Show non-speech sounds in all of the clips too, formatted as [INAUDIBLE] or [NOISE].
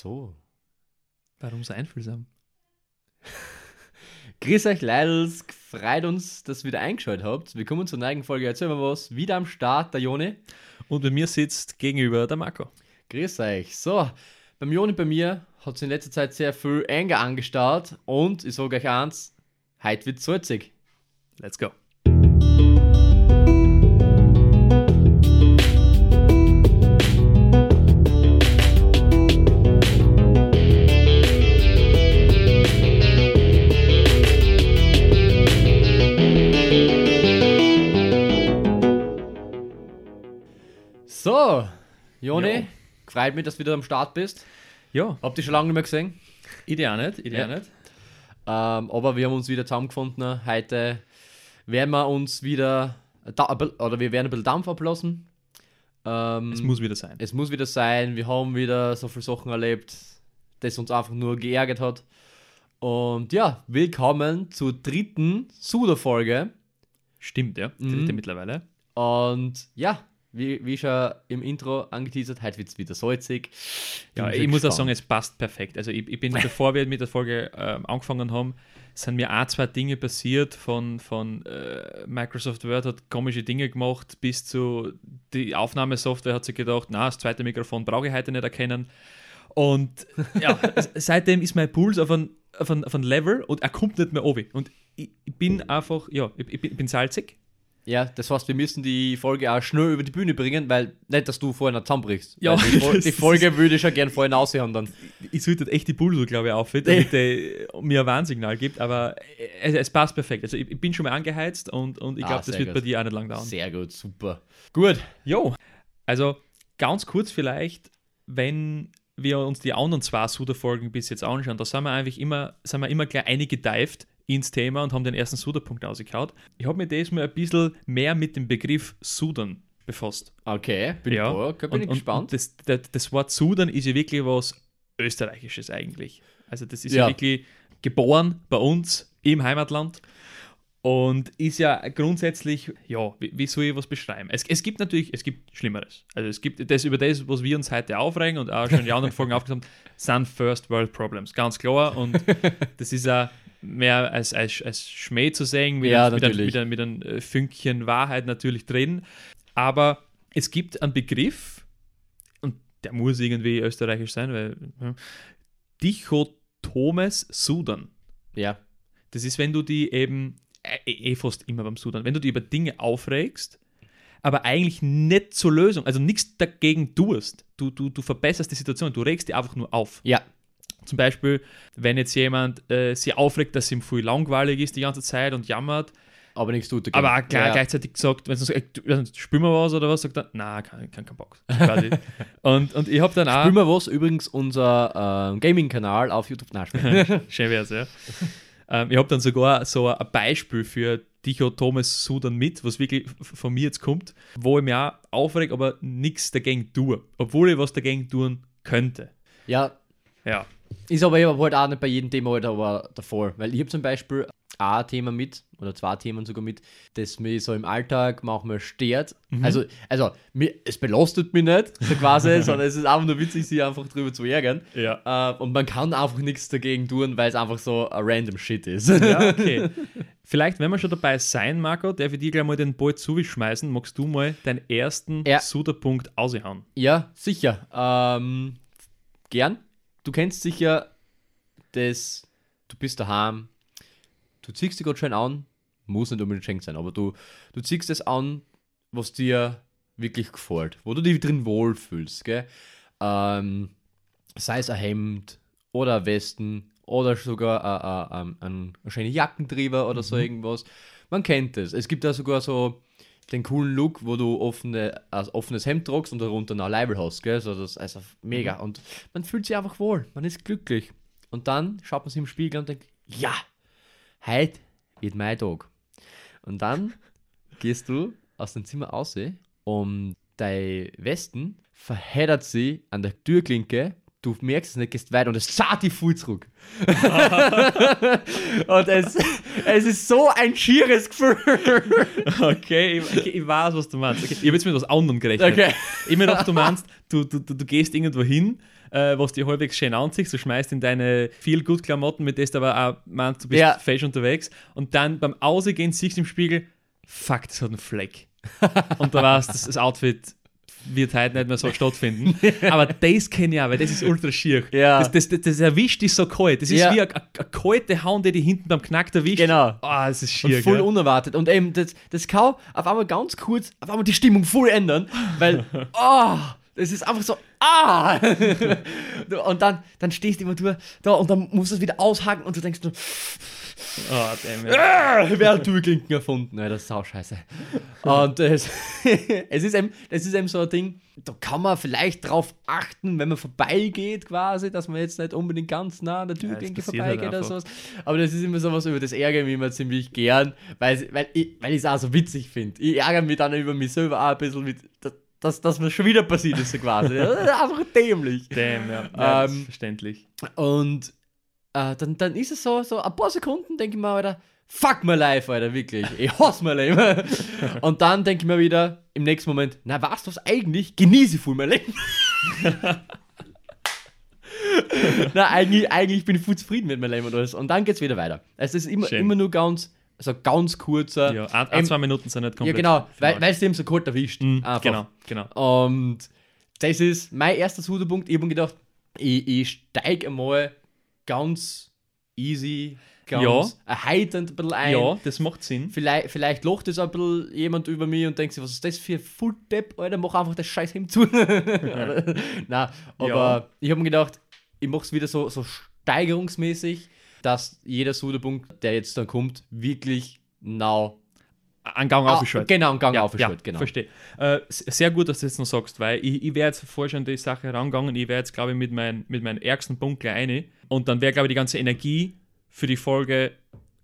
So. Warum so einfühlsam? [LAUGHS] Grüß euch, Leidels. Freut uns, dass ihr wieder eingeschaltet habt. Willkommen zur neuen Folge. Erzähl mal was. Wieder am Start, der Joni. Und bei mir sitzt gegenüber der Marco. Grüß euch. So, beim Joni bei mir hat es in letzter Zeit sehr viel Anger angestarrt. Und ich sage euch eins: heute wird salzig. Let's go. Freut mich, dass du wieder am Start bist. Ja, Habt ihr schon lange nicht mehr gesehen. auch nicht, ich Ja. nicht. Ähm, aber wir haben uns wieder zusammengefunden. Heute werden wir uns wieder, oder wir werden ein bisschen Dampf ablassen. Ähm, Es muss wieder sein. es muss wieder sein. Wir haben wieder so viele Sachen erlebt, das uns einfach nur geärgert hat. Und ja, willkommen zur dritten Suda-Folge. Stimmt, ja. Mhm. Dritte mittlerweile. Und ja, wie, wie schon im Intro angeteasert, heute wird es wieder salzig. Ja, ich schon muss auch gespannt. sagen, es passt perfekt. Also ich, ich bin, bevor wir mit der Folge ähm, angefangen haben, sind mir auch zwei Dinge passiert, von, von äh, Microsoft Word hat komische Dinge gemacht, bis zu die Aufnahmesoftware hat sich gedacht, na, das zweite Mikrofon brauche ich heute nicht erkennen. Und ja, [LAUGHS] seitdem ist mein Puls auf ein, auf, ein, auf ein Level und er kommt nicht mehr oben. Und ich, ich bin einfach, ja, ich, ich bin salzig. Ja, das heißt, wir müssen die Folge auch schnell über die Bühne bringen, weil nicht, dass du vorher noch zusammenbrichst. Ja, die, das [LAUGHS] die Folge würde ich schon gerne vorher aussehen dann. ich sollte echt die Pulso, glaube ich, auf, damit der mir ein Warnsignal gibt, aber es, es passt perfekt. Also ich, bin schon mal angeheizt und, und ich Ah, glaube, das sehr wird gut. bei dir auch nicht lang dauern. Sehr gut, super. Gut. Jo, also ganz kurz vielleicht, wenn wir uns die anderen zwei Suda-Folgen bis jetzt anschauen, da sind wir eigentlich immer, sind wir immer gleich eingedeift ins Thema und haben den ersten Suda-Punkt ausgekaut. Ich habe mich diesmal ein bisschen mehr mit dem Begriff Sudan befasst. Okay, bin Ja. ich, bin und, ich gespannt. Und das, das, das Wort Sudan ist ja wirklich was Österreichisches eigentlich. Also das ist ja, Ja. wirklich geboren bei uns im Heimatland und ist ja grundsätzlich, ja, wie, wie soll ich was beschreiben? Es, es gibt natürlich, es gibt Schlimmeres. Also es gibt das über das, was wir uns heute aufregen und auch schon in den anderen Folgen [LAUGHS] aufgenommen haben, sind First World Problems, ganz klar. Und [LAUGHS] das ist ja mehr als, als, als Schmäh zu sehen, mit, Ja, einem, mit, einem, natürlich. mit, mit einem äh, Fünkchen Wahrheit natürlich drin. Aber es gibt einen Begriff, und der muss irgendwie österreichisch sein, weil ja, Dichotomes Sudan. Ja. Das ist, wenn du die eben, äh, eh fast immer beim Sudan, wenn du die über Dinge aufregst, aber eigentlich nicht zur Lösung, also nichts dagegen tust. Du, du, du verbesserst die Situation, du regst die einfach nur auf. Ja. Zum Beispiel, wenn jetzt jemand äh, sich aufregt, dass ihm viel langweilig ist die ganze Zeit und jammert, Aber nichts tut dagegen. aber auch gleich, ja. gleichzeitig sagt, wenn ey, du, spül mal was oder was, sagt er, na, kein, kein, kein Bock. [LAUGHS] Und, und ich habe dann auch. Spüren wir was? Übrigens unser ähm, Gaming-Kanal auf YouTube. Spaß. [LAUGHS] Schön wär's, ja. ähm, ich habe dann sogar so ein Beispiel für Dichotomes Sudan mit, was wirklich von mir jetzt kommt, wo ich mich auch aufreg, aber nichts dagegen tue. Obwohl ich was dagegen tun könnte. ja, Ja. Ist aber eben halt auch nicht bei jedem Thema halt aber davor. Weil ich habe zum Beispiel ein Thema mit, oder zwei Themen sogar mit, das mich so im Alltag manchmal stört. Also, also mir, es belastet mich nicht, so quasi, [LAUGHS] sondern es ist einfach nur witzig, sich einfach drüber zu ärgern. Ja. Äh, und man kann einfach nichts dagegen tun, weil es einfach so ein random Shit ist. Ja, okay. [LAUGHS] Vielleicht, wenn wir schon dabei sein, Marco, darf ich dir gleich mal den Ball zuschmeißen. Magst du mal deinen ersten Ja. Suda-Punkt aushauen? Ja, sicher. Ähm, gern. Du kennst sicher das, du bist daheim, du ziehst dich gerade schön an, muss nicht unbedingt schenkt sein, aber du, du ziehst das an, was dir wirklich gefällt, wo du dich drin wohlfühlst, gell? Ähm, sei es ein Hemd oder ein Westen oder sogar ein, ein, ein, ein schöner oder so irgendwas. Man kennt es. Es gibt da sogar so den coolen Look, wo du offene, ein offenes Hemd tragst und darunter noch ein Leibel hast, gell? So, das ist also mega. Und man fühlt sich einfach wohl, man ist glücklich. Und dann schaut man sich im Spiegel und denkt, ja, heute wird mein Tag. Und dann [LAUGHS] gehst du aus dem Zimmer raus und dein Westen verheddert sie an der Türklinke du merkst es nicht, gehst weiter und es zahlt die Full zurück. [LAUGHS] und es, es ist so ein schieres Gefühl. Okay, ich, okay, ich weiß, was du meinst. Okay, ich habe jetzt mit was anderem gerechnet. Okay. Ich mir gedacht, du meinst, du, du, du, du gehst irgendwo hin, äh, was dir halbwegs schön anziehst, du schmeißt in deine viel gut Klamotten, mit denen du aber auch meinst, du bist Ja. fesch unterwegs und dann beim Ausgehen siehst du im Spiegel, fuck, das hat einen Fleck. [LAUGHS] und da du, das, das Outfit wird heute nicht mehr so stattfinden. [LAUGHS] Aber das kenne ich auch, weil das ist ultra schier. Ja. Das, das, das, das erwischt dich so kalt. Das ist Ja. wie eine, kalte Hand, die dich hinten beim Knack erwischt. Genau. Ah, das ist Und schier. voll gell? unerwartet. Und eben, das, das kann auf einmal ganz kurz, auf einmal die Stimmung voll ändern, weil, oh, [LAUGHS] das ist einfach so, ah! [LAUGHS] und dann, dann stehst du immer du da und dann musst du es wieder aushaken und du denkst nur, Ah, damn it. ah, wer hat Türklinken erfunden? Ja, das ist auch scheiße. Und es, [LAUGHS] es, ist eben, das ist eben so ein Ding, da kann man vielleicht drauf achten, wenn man vorbeigeht quasi, dass man jetzt nicht unbedingt ganz nah an der Türklinke passiert halt vorbeigeht oder sowas. Aber das ist immer sowas, über das ärgere ich mich immer ziemlich gern, weil, weil ich es auch so witzig finde. Ich ärgere mich dann über mich selber auch ein bisschen, mit, dass, mir schon wieder passiert ist, so quasi. [LAUGHS] Das einfach dämlich. Damn, ja. ja das Ähm, verständlich. Und äh, dann, dann ist es so, so ein paar Sekunden denke ich mir, Alter, fuck my life, Alter, wirklich. Ich hasse mein Leben. [LAUGHS] Und dann denke ich mir wieder im nächsten Moment, na, weißt du was eigentlich? Genieße voll mein Leben. [LAUGHS] na, eigentlich, eigentlich bin ich voll zufrieden mit meinem Leben und alles. Und dann geht's wieder weiter. Es ist immer, Schön. immer nur ganz, also ganz kurzer. Ja, ein, ähm, ein, zwei Minuten sind nicht ja komplett. genau, für weil weil es dem so kalt erwischt. Mhm. Genau, genau. Und das ist mein erster Sudepunkt. Ich habe mir gedacht, ich, ich steige einmal ganz easy, ganz erheiternd ein bisschen ein. Ja, das macht Sinn. Vielleicht, vielleicht lacht es ein bisschen jemand über mich und denkt sich, was ist das für ein Fulldepp, Alter, mach einfach das scheiß Hemd zu. [LAUGHS] [LAUGHS] Nein, aber Ja. ich habe mir gedacht, ich mache es wieder so, so steigerungsmäßig, dass jeder Sudepunkt, der jetzt dann kommt, wirklich now Ein Gang Ah, aufgeschaltet. Genau, einen Gang Ja, aufgeschaltet, ja, genau. verstehe. Äh, sehr gut, dass du das noch sagst, weil ich, ich wäre jetzt vorher schon die Sache herangegangen, ich wäre jetzt, glaube ich, mit, mein, mit meinem ärgsten Punkt gleich eine und dann wäre, glaube ich, die ganze Energie für die Folge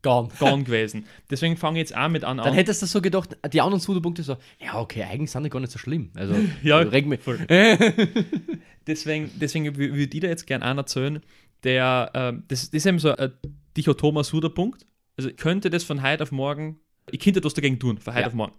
Gone. gone [LAUGHS] gewesen. Deswegen fange ich jetzt auch mit an. Dann an. hättest du so gedacht, die anderen Sudepunkte so, ja, okay, eigentlich sind die gar nicht so schlimm. Also, [LAUGHS] Ja, reg mich. voll. [LAUGHS] Deswegen, deswegen wü- würde ich dir jetzt gerne einen erzählen, der, ähm, das, das ist eben so ein dichotomer Suderpunkt. Also ich könnte das von heute auf morgen, ich könnte das dagegen tun, von heute Ja. auf morgen.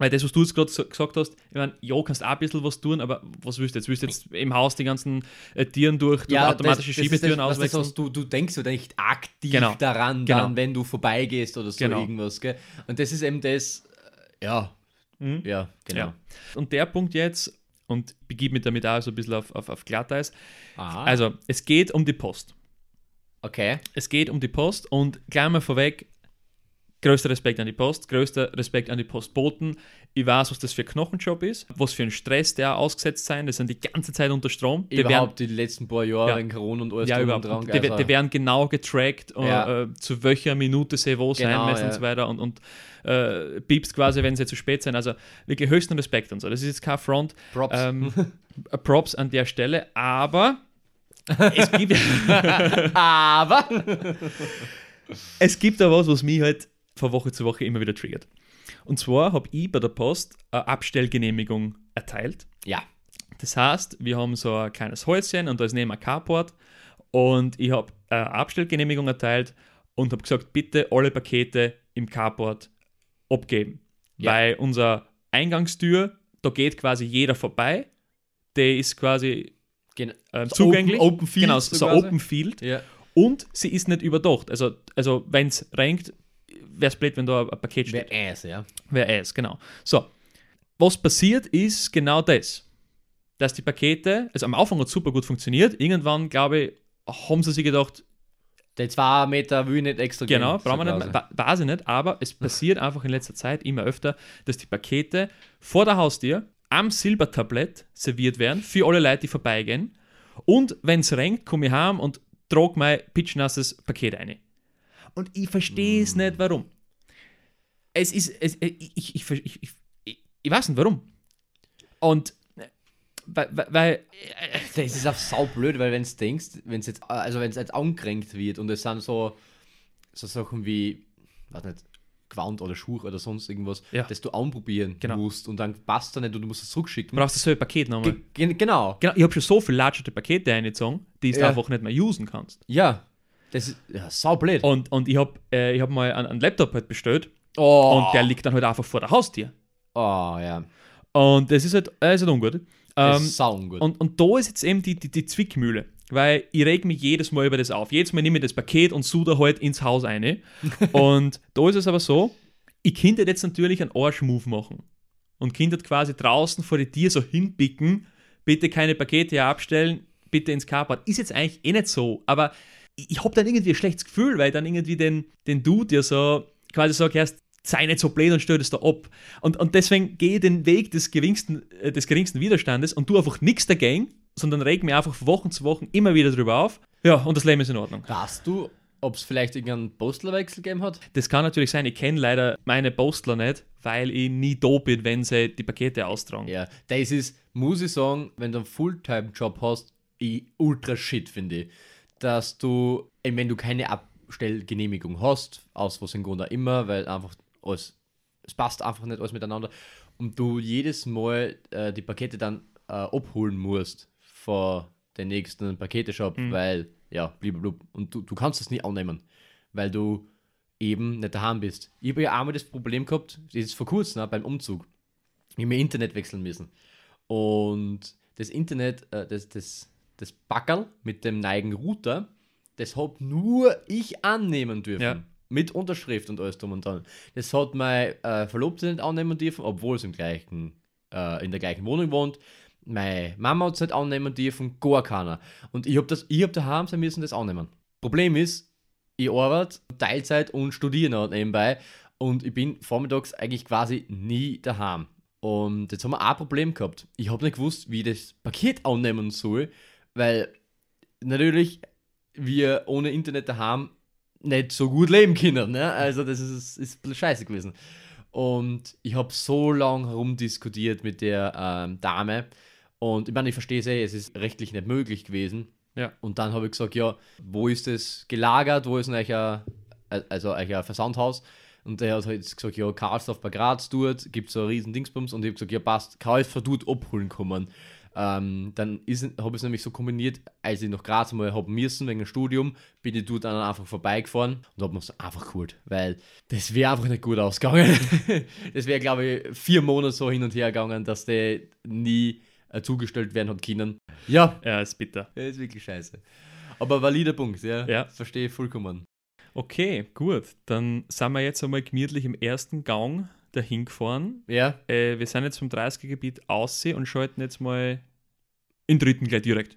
Weil das, was du jetzt gerade so gesagt hast, ich meine, ja, kannst auch ein bisschen was tun, aber was willst du jetzt? Willst du jetzt im Haus die ganzen äh, Tieren durch, durch automatische Schiebetüren das, das, auswechseln? was du, du denkst so nicht aktiv Genau. daran, Genau. dann, wenn du vorbeigehst oder so Genau. irgendwas. Gell? Und das ist eben das, äh, ja, Mhm. ja, genau. Ja. Und der Punkt jetzt, und begib mich damit auch so ein bisschen auf, auf, auf Glatteis, Ah, also es geht um die Post. okay. Es geht um die Post und gleich mal vorweg, größter Respekt an die Post, größter Respekt an die Postboten. Ich weiß, was das für ein Knochenjob ist, was für ein Stress der ausgesetzt sein. Die sind die ganze Zeit unter Strom. Die werden, Überhaupt die letzten paar Jahre Ja. in Corona und alles ja, drum und dran. Die, also- die werden genau getrackt, äh, Ja. äh, zu welcher Minute sie wo sein Genau, müssen ja. und so weiter und, und äh, piepst quasi, wenn sie zu spät sind. Also wirklich höchsten Respekt und so. Das ist jetzt kein Front. Props. Ähm, [LAUGHS] Props an der Stelle, aber es gibt, [LAUGHS] Aber, [LAUGHS] es gibt da was, was mich halt von Woche zu Woche immer wieder triggert. Und zwar habe ich bei der Post eine Abstellgenehmigung erteilt. ja, Das heißt, wir haben so ein kleines Häuschen und da ist neben ein Carport und ich habe eine Abstellgenehmigung erteilt und habe gesagt, bitte alle Pakete im Carport abgeben. Ja. Weil unser Eingangstür, da geht quasi jeder vorbei. Der ist quasi gen- So zugänglich. Open- Open Field Genau, so so. Open Field. ja. Und sie ist nicht überdacht. Also, also wenn es regnet, wäre es blöd, wenn da ein Paket steht. Wer Ass, ja. Wer es, genau. So, was passiert ist genau das. Dass die Pakete, also am Anfang hat super gut funktioniert, irgendwann, glaube ich, haben sie sich gedacht, Die zwei Meter will ich nicht extra gehen. genau, brauchen wir nicht, weiß ich nicht, aber es passiert [LAUGHS] einfach in letzter Zeit immer öfter, dass die Pakete vor der Haustür am Silbertablett serviert werden für alle Leute, die vorbeigehen. Und wenn es regnet, komme ich heim und trage mein pitchnasses Paket ein. Und ich verstehe es nicht, warum. Es ist, es, ich, ich, ich, ich, ich, ich, weiß nicht, warum. Und äh, weil, weil- weil Das ist auch saublöd, weil wenn du denkst, wenn es jetzt, also wenn es jetzt angekränkt wird und es sind so, so Sachen wie, weiß nicht, Gewand oder Schuh oder sonst irgendwas, Ja. das du anprobieren Genau. musst und dann passt er nicht und du musst es zurückschicken. Du brauchst dasselbe Paket nochmal. Ge ge genau. Genau, ich habe schon so viele latscherte Pakete eingezogen, die du Ja. einfach nicht mehr usen kannst. Ja. Das ist ja, saublöd. Und, und ich habe äh, ich hab mal einen, einen Laptop halt bestellt Oh. und der liegt dann halt einfach vor der Haustür. oh, ja. Und das ist halt, äh, ist halt ungut. Das Ähm, ist saugut. und, und da ist jetzt eben die, die, die Zwickmühle. Weil ich reg mich jedes Mal über das auf. Jedes Mal nehme ich das Paket und suche da halt ins Haus eine. [LAUGHS] und da ist es aber so, ich könnte jetzt natürlich einen Arsch-Move machen. Und könnte quasi draußen vor die Tür so hinpicken, bitte keine Pakete hier abstellen, bitte ins Carport. Ist jetzt eigentlich eh nicht so, aber ich, habe dann irgendwie ein schlechtes Gefühl, weil dann irgendwie den, den Dude ja so quasi sage, erst sei nicht so blöd und stell das da ab. Und, und deswegen gehe ich den Weg des geringsten, äh, des geringsten Widerstandes und tu einfach nichts dagegen, sondern reg mir einfach von Wochen zu Wochen immer wieder drüber auf. Ja, und das Leben ist in Ordnung. Weißt du, ob es vielleicht irgendeinen Postlerwechsel gegeben hat? Das kann natürlich sein, ich kenne leider meine Postler nicht, weil ich nie da bin, wenn sie die Pakete austragen. Ja, das ist, muss ich sagen, wenn du einen Fulltime-Job hast, ich ultra shit, finde ich. Dass du, wenn du keine Abstellgenehmigung hast, aus was im Grunde immer, weil einfach alles, es passt einfach nicht alles miteinander und du jedes Mal äh, die Pakete dann äh, abholen musst vor den nächsten Paketeshop, weil, ja, blablabla. und du, du kannst das nie annehmen, weil du eben nicht daheim bist. Ich habe ja einmal das Problem gehabt, das ist vor kurzem ne, beim Umzug. Ich habe mir Internet wechseln müssen. Und das Internet, äh, das, das, das Backerl mit dem neigen Router, das hab nur ich annehmen dürfen. Ja. Mit Unterschrift und alles drum und dran. Das hat mein äh, Verlobte nicht annehmen dürfen, obwohl es im gleichen, äh, in der gleichen Wohnung wohnt. Meine Mama hat es nicht annehmen dürfen, gar keiner. Und ich habe das, ich hab daheim sein müssen das annehmen. Problem ist, ich arbeite Teilzeit und studiere noch nebenbei und ich bin vormittags eigentlich quasi nie daheim. Und jetzt haben wir auch ein Problem gehabt. Ich habe nicht gewusst, wie ich das Paket annehmen soll, weil natürlich wir ohne Internet daheim nicht so gut leben können. Ne? Also das ist, ist scheiße gewesen. Und ich habe so lange herumdiskutiert mit der ähm, Dame. Und ich meine, ich verstehe es eh, es ist rechtlich nicht möglich gewesen. Ja. Und dann habe ich gesagt, ja, wo ist das gelagert? Wo ist denn euer, also euer Versandhaus? Und der hat halt gesagt, ja, Karlsdorf bei Graz dort, gibt so einen riesen Dingsbums. Und ich habe gesagt, ja, passt, kann ich von dort abholen kommen. Ähm, dann habe ich es nämlich so kombiniert, als ich nach Graz mal haben müssen wegen dem Studium, bin ich dort dann einfach vorbeigefahren und habe mir es einfach geholt, weil das wäre einfach nicht gut ausgegangen. [LAUGHS] das wäre, glaube ich, vier Monate so hin und her gegangen, dass der nie äh, zugestellt werden hat können. Ja, Ja, ist bitter. das ist wirklich scheiße. Aber valider Punkt, ja. Ja. Verstehe ich vollkommen. Okay, gut. Dann sind wir jetzt einmal gemütlich im ersten Gang dahin gefahren. Ja, Äh, wir sind jetzt vom 30er-Gebiet aussehen und schalten jetzt mal den dritten gleich direkt.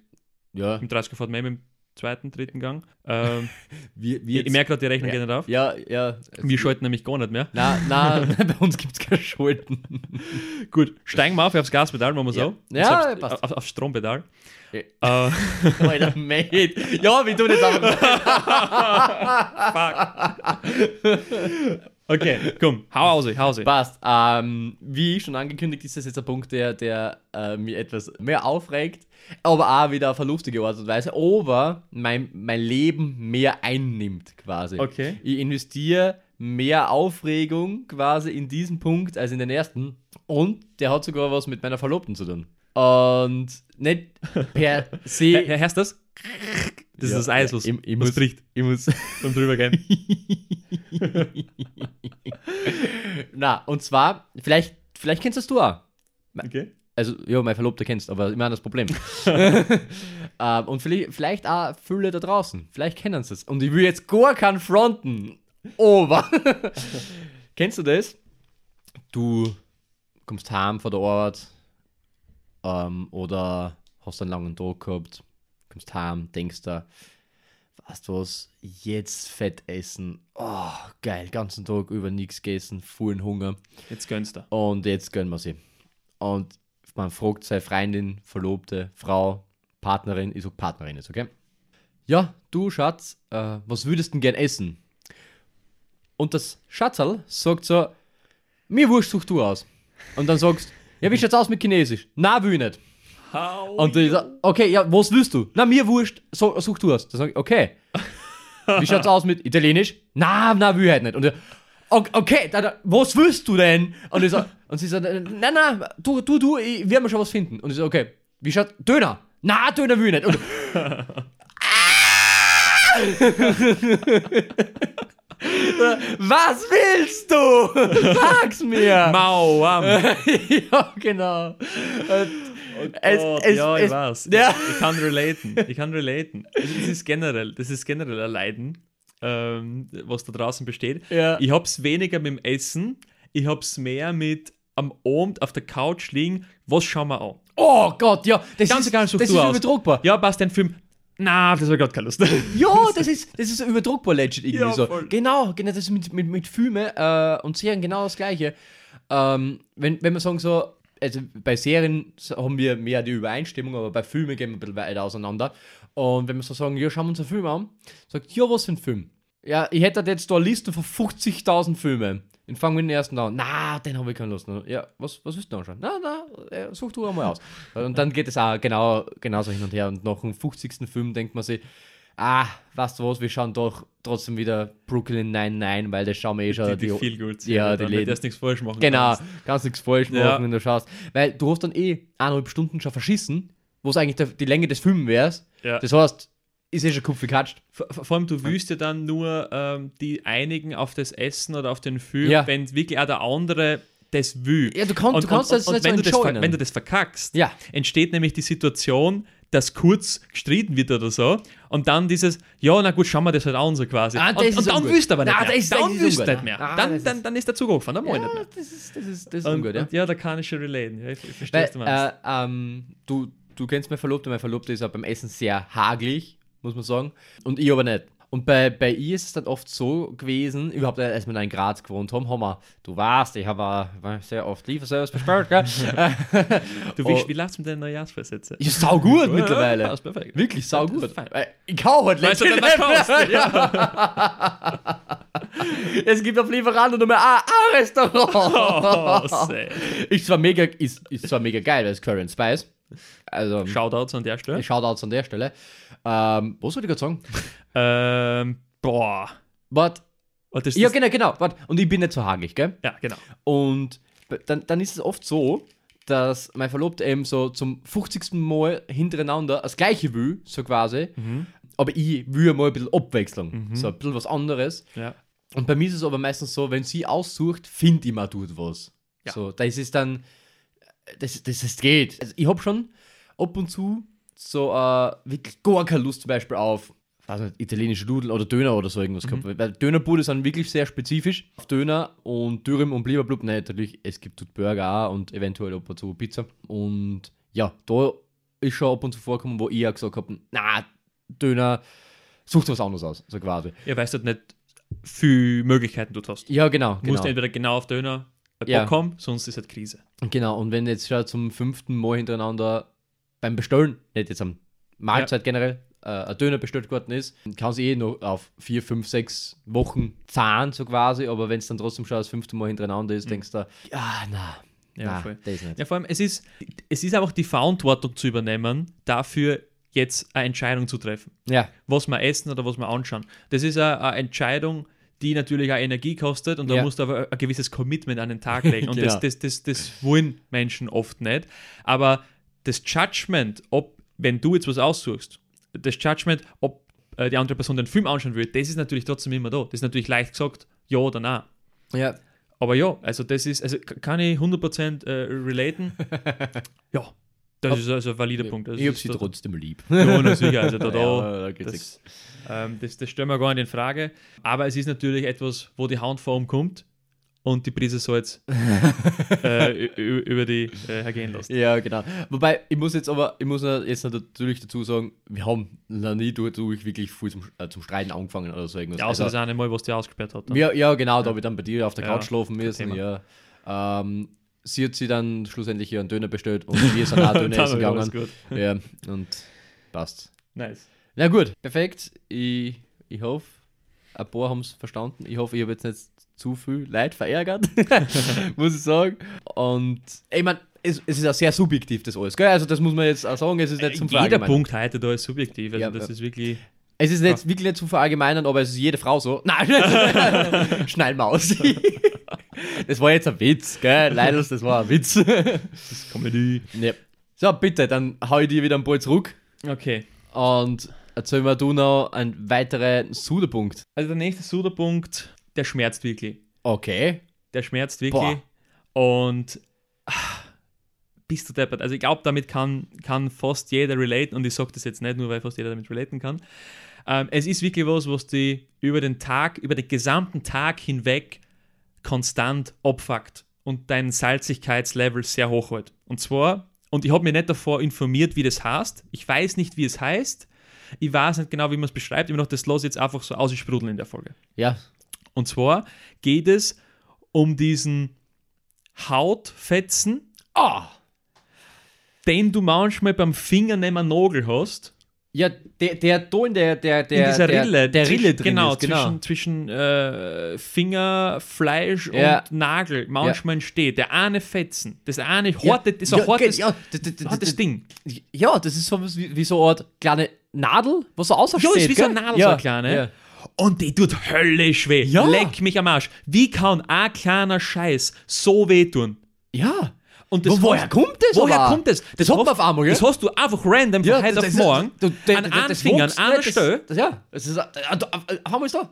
ja. Im 30er fährt man im zweiten, dritten Gang. [LAUGHS] Ähm, Wir, wir ich ich merke gerade, die Rechnung ja, geht nicht auf. Ja, ja. Wir schalten nämlich gar nicht mehr. Na, na, [LAUGHS] bei uns gibt es kein Schalten. [LAUGHS] Gut, steigen wir auf aufs Gaspedal, machen wir so. Ja. Ja, passt. aufs, auf, aufs Strompedal. Ja. Äh, Alter, mate. Ja, wir tun jetzt einfach. Okay, komm, [LAUGHS] hau aus, hau aus. Passt. Ähm, wie schon angekündigt, ist das jetzt ein Punkt, der, der äh, mir etwas mehr aufregt, aber auch wieder auf eine lustige Art und Weise, aber mein, mein Leben mehr einnimmt quasi. Okay. Ich investiere mehr Aufregung quasi in diesen Punkt als in den ersten und der hat sogar was mit meiner Verlobten zu tun. Und nicht per [LAUGHS] se. Herr, hörst du das? [LAUGHS] Das Ja, ist das Eis, was, ich, ich was muss, bricht Ich muss. [LAUGHS] beim drübergehen. [LAUGHS] Na, und zwar, vielleicht, vielleicht kennst das du auch. Okay. Also, ja, mein Verlobter kennst, aber immer das Problem. [LAUGHS] ähm, und vielleicht, vielleicht auch viele da draußen. Vielleicht kennen sie es. Und ich will jetzt gar keinen fronten. Aber. kennst du das? Du kommst heim von der Arbeit ähm, oder hast einen langen Tag gehabt, kommst heim, denkst da, weißt du was, jetzt Fett essen. Oh, geil, ganzen Tag über nichts gegessen, vollen Hunger. Jetzt gönnst du. Und jetzt gönnen wir sie. Und man fragt seine Freundin, Verlobte, Frau, Partnerin, ich sag Partnerin ist, okay? Ja, du Schatz, äh, was würdest du denn gern essen? Und das Schatzerl sagt so, mir wurscht, such du aus. Und dann sagst ja, wie schaut's aus mit Chinesisch? Na, will ich nicht. Und ich sag, okay, ja, was willst du? Na, mir wurscht, so, such du aus. Dann sag ich, okay. Wie schaut's aus mit Italienisch? Na, na, will ich halt nicht. Und "O- okay, da, da, was willst du denn? Und, ich so, und sie so, nein, nein, du, du, du, ich werde mir schon was finden. Und ich so, okay, wie schaut, Döner? Na, Döner will ich nicht. Und, [LAUGHS] was willst du? [LAUGHS] Sag's mir. Mau, am. [LAUGHS] ja, genau. Es, Gott, es, ja, ich es, weiß. Ja. Ich kann relaten. Ich kann relaten. Das ist generell, das ist generell ein Leiden, ähm, was da draußen besteht. Ja. Ich hab's weniger mit dem Essen, ich hab's mehr mit am Abend auf der Couch liegen, was schauen wir an? Oh Gott, ja, das Ganz ist, egal, das ist aus. übertragbar. Ja, passt den Film. Na, das war gerade keine Lust. Ja, das ist, das ist so übertragbar legit irgendwie Ja, so. voll. Genau, genau, das ist mit, mit, mit Filmen äh, und Serien genau das Gleiche. Ähm, wenn, wenn wir sagen so, also bei Serien haben wir mehr die Übereinstimmung, aber bei Filmen gehen wir ein bisschen weiter auseinander. Und wenn wir so sagen, ja, schauen wir uns einen Film an, sagt, ja, was für ein Film? Ja, ich hätte jetzt da eine Liste von 50.000 Filmen. Und fangen wir den ersten an. Na, den habe ich keine Lust. Ja, was, was willst du anschauen? Na, na, such du einmal aus. Und dann geht es auch genau, genauso hin und her. Und nach dem 50. Film denkt man sich, ah, weißt du was, wir schauen doch trotzdem wieder Brooklyn 99, weil das schauen wir eh schon. die, die viel gut ja, die Läden. du nichts falsch machen Genau, kannst. kannst nichts falsch machen, Ja. wenn du schaust. Weil du hast dann eh eineinhalb Stunden schon verschissen, wo es eigentlich der, die Länge des Films wärst. Ja. Das heißt, ist eh schon Kopf gekatscht. Vor, vor allem, du willst ja dann nur ähm, die einigen auf das Essen oder auf den Film, Ja. wenn wirklich auch der andere das will. Ja, du kannst- du kannst das nicht so wenn, du das, wenn du das verkackst, Ja. entsteht nämlich die Situation, dass kurz gestritten wird oder so und dann dieses, ja, na gut, schauen wir das halt an, so quasi. Ah, und, und dann du aber nicht mehr. ist- dann ungut. nicht mehr. Ah, dann, ist- dann ist der Zug angefahren, dann ja, nicht mehr. das ist, das ist, das ist Und, ungut, ja. und ja, da kann ich schon relaten. Ich, ich verstehe, Weil, was du meinst. äh, ähm, du, du kennst meine Verlobte, meine Verlobte ist auch beim Essen sehr hagelig, muss man sagen. Und ich aber nicht. Und bei, bei ihr ist es dann oft so gewesen, überhaupt äh, als wir in Graz gewohnt haben, haben wir, du weißt, ich habe äh, sehr oft Lieferservice bestellt, gell? [LAUGHS] du, wie, oh. wie lachst du mit deinen Neujahrsvorsätze? ist sau gut mittlerweile. passt perfekt. Wirklich sau Das gut. Weil Ich kau halt Weißt du, dann was nicht mehr. [LAUGHS] Es gibt auf Lieferando nur mehr ein, ein Restaurant. Oh, ist, zwar mega, ist, ist zwar mega geil, weil es Curry and Spice. Also, Shoutouts an der Stelle. Shoutouts an der Stelle. Ähm, was wollte ich gerade sagen? Ähm, boah. But, das, ja, genau, genau. But, und ich bin nicht so hagig, gell? ja, genau. Und dann, dann ist es oft so, dass mein Verlobter eben so zum 50. Mal hintereinander das Gleiche will, so quasi. Aber ich will mal ein bisschen Abwechslung. So ein bisschen was anderes. Ja. Und bei mir ist es aber meistens so, wenn sie aussucht, finde ich mal tut was. Ja. So, das ist dann, das, das, das geht. Also ich habe schon ab und zu so äh, wirklich gar keine Lust zum Beispiel auf weiß nicht, italienische Nudeln oder Döner oder so irgendwas gehabt. Weil Dönerbude sind wirklich sehr spezifisch auf Döner und Dürüm und blablabla. Nein, natürlich, es gibt dort Burger auch und eventuell ab und zu Pizza. Und ja, da ist schon ab und zu vorgekommen, wo ich auch gesagt habe, na, Döner, sucht was anderes aus, so quasi. Ja, weißt du halt nicht, viele Möglichkeiten du hast. Ja, genau. Du musst genau. entweder genau auf Döner Bock Ja. haben, sonst ist halt Krise. Genau, und wenn jetzt schon zum fünften Mal hintereinander beim Bestellen, nicht jetzt am Mahlzeit generell, äh, ein Döner bestellt worden ist, kann sie eh noch auf vier, fünf, sechs Wochen zahlen, so quasi, aber wenn es dann trotzdem schon das fünfte Mal hintereinander ist, denkst du, ja, na, Ja, na, voll. das nicht. Ja, vor allem, es ist, es ist einfach die Verantwortung zu übernehmen, dafür jetzt eine Entscheidung zu treffen. Ja, Was wir essen oder was wir anschauen. Das ist eine, eine Entscheidung, die natürlich auch Energie kostet und da Ja. musst du aber ein gewisses Commitment an den Tag [LAUGHS] legen. Und Genau. das, das, das, das wollen Menschen oft nicht. Aber das Judgment, ob, wenn du jetzt was aussuchst, das Judgment, ob äh, die andere Person den Film anschauen will, das ist natürlich trotzdem immer da. Das ist natürlich leicht gesagt, ja oder nein. ja, Aber ja, also das ist, also kann ich 100% äh, relaten. [LAUGHS] ja, das ist also ein valider Punkt. Das ich hab ist sie da- trotzdem lieb. [LAUGHS] Ja, na sicher, also da, [LAUGHS] da, Ja, das, ähm, das, das stellen wir gar nicht in Frage. Aber es ist natürlich etwas, wo die Handform kommt und die Prise Salz [LAUGHS] äh, über die äh, hergehen lässt. Ja, genau. Wobei, ich muss jetzt aber, ich muss jetzt natürlich dazu sagen, wir haben noch nie dadurch wirklich viel zum, äh, zum Streiten angefangen oder so irgendwas. Ja, außer Also- das eine Mal, was die ausgesperrt hat. dann. Ja, ja genau, da habe ich dann bei dir auf der Ja, Couch schlafen müssen. Ja. Ähm, sie hat sie dann schlussendlich ihren Döner bestellt und wir sind auch [LAUGHS] Döner essen gegangen. gut. Ja, und passt. Nice. Na gut, perfekt. Ich, ich hoffe, ein paar haben es verstanden. Ich hoffe, ich habe jetzt nicht zu viel Leid verärgert, [LAUGHS] muss ich sagen. Und ich meine, es, es ist auch sehr subjektiv, das alles. Gell? Also, das muss man jetzt auch sagen, es ist nicht zum Jeder Verallgemeinern. Punkt heute da ist subjektiv. Also Ja, das ja. ist wirklich. Es ist jetzt wirklich nicht zu verallgemeinern, aber es ist jede Frau so. [LAUGHS] Nein, Schnellmaus. Das war jetzt ein Witz, gell? Leider, das war ein Witz. [LAUGHS] Das ist Comedy. ja. So, bitte, dann hau ich dir wieder einen Ball zurück Okay. und erzähl mir du noch einen weiteren Suderpunkt. Also der nächste Suderpunkt, der schmerzt wirklich. Okay. Der schmerzt wirklich. Und ah, bist du deppert. Also ich glaube, damit kann, kann fast jeder relaten und ich sage das jetzt nicht nur, weil fast jeder damit relaten kann. Ähm, es ist wirklich was, was die über den Tag, über den gesamten Tag hinweg konstant abfuckt und dein Salzigkeitslevel sehr hoch hält. Und zwar, und ich habe mich nicht davor informiert, wie das heißt. Ich weiß nicht, wie es heißt. Ich weiß nicht genau, wie man es beschreibt. Ich habe noch das los jetzt einfach so aussprudeln in der Folge. Ja. Und zwar geht es um diesen Hautfetzen, Ah! den du manchmal beim Finger einem Nagel hast. Ja, der, der in der, der, der, in dieser der, Rille. der zwischen- Rille drin genau, ist, genau. zwischen, zwischen äh, Finger, Fleisch Ja. und Nagel manchmal entsteht. Der eine Fetzen. Das eine Ja, Horte, das ist ein ja, hartes, ja, hartes Ding. Ja, das ist so wie, wie so eine Art kleine Nadel, was so außersteht. Ja, ist wie so eine gell? Nadel, so eine kleine. Ja. Und die tut höllisch weh. Ja. Leck mich am Arsch. Wie kann ein kleiner Scheiß so wehtun? ja. Und Wo- woher kommt das Woher aber? kommt das? Das hat man auf einmal, gell? Das hast du einfach random von heute auf morgen du- du- an das- einem das Finger, an einer das- Stelle. Das, ja, das ist, äh, äh, auf auf einmal ist da.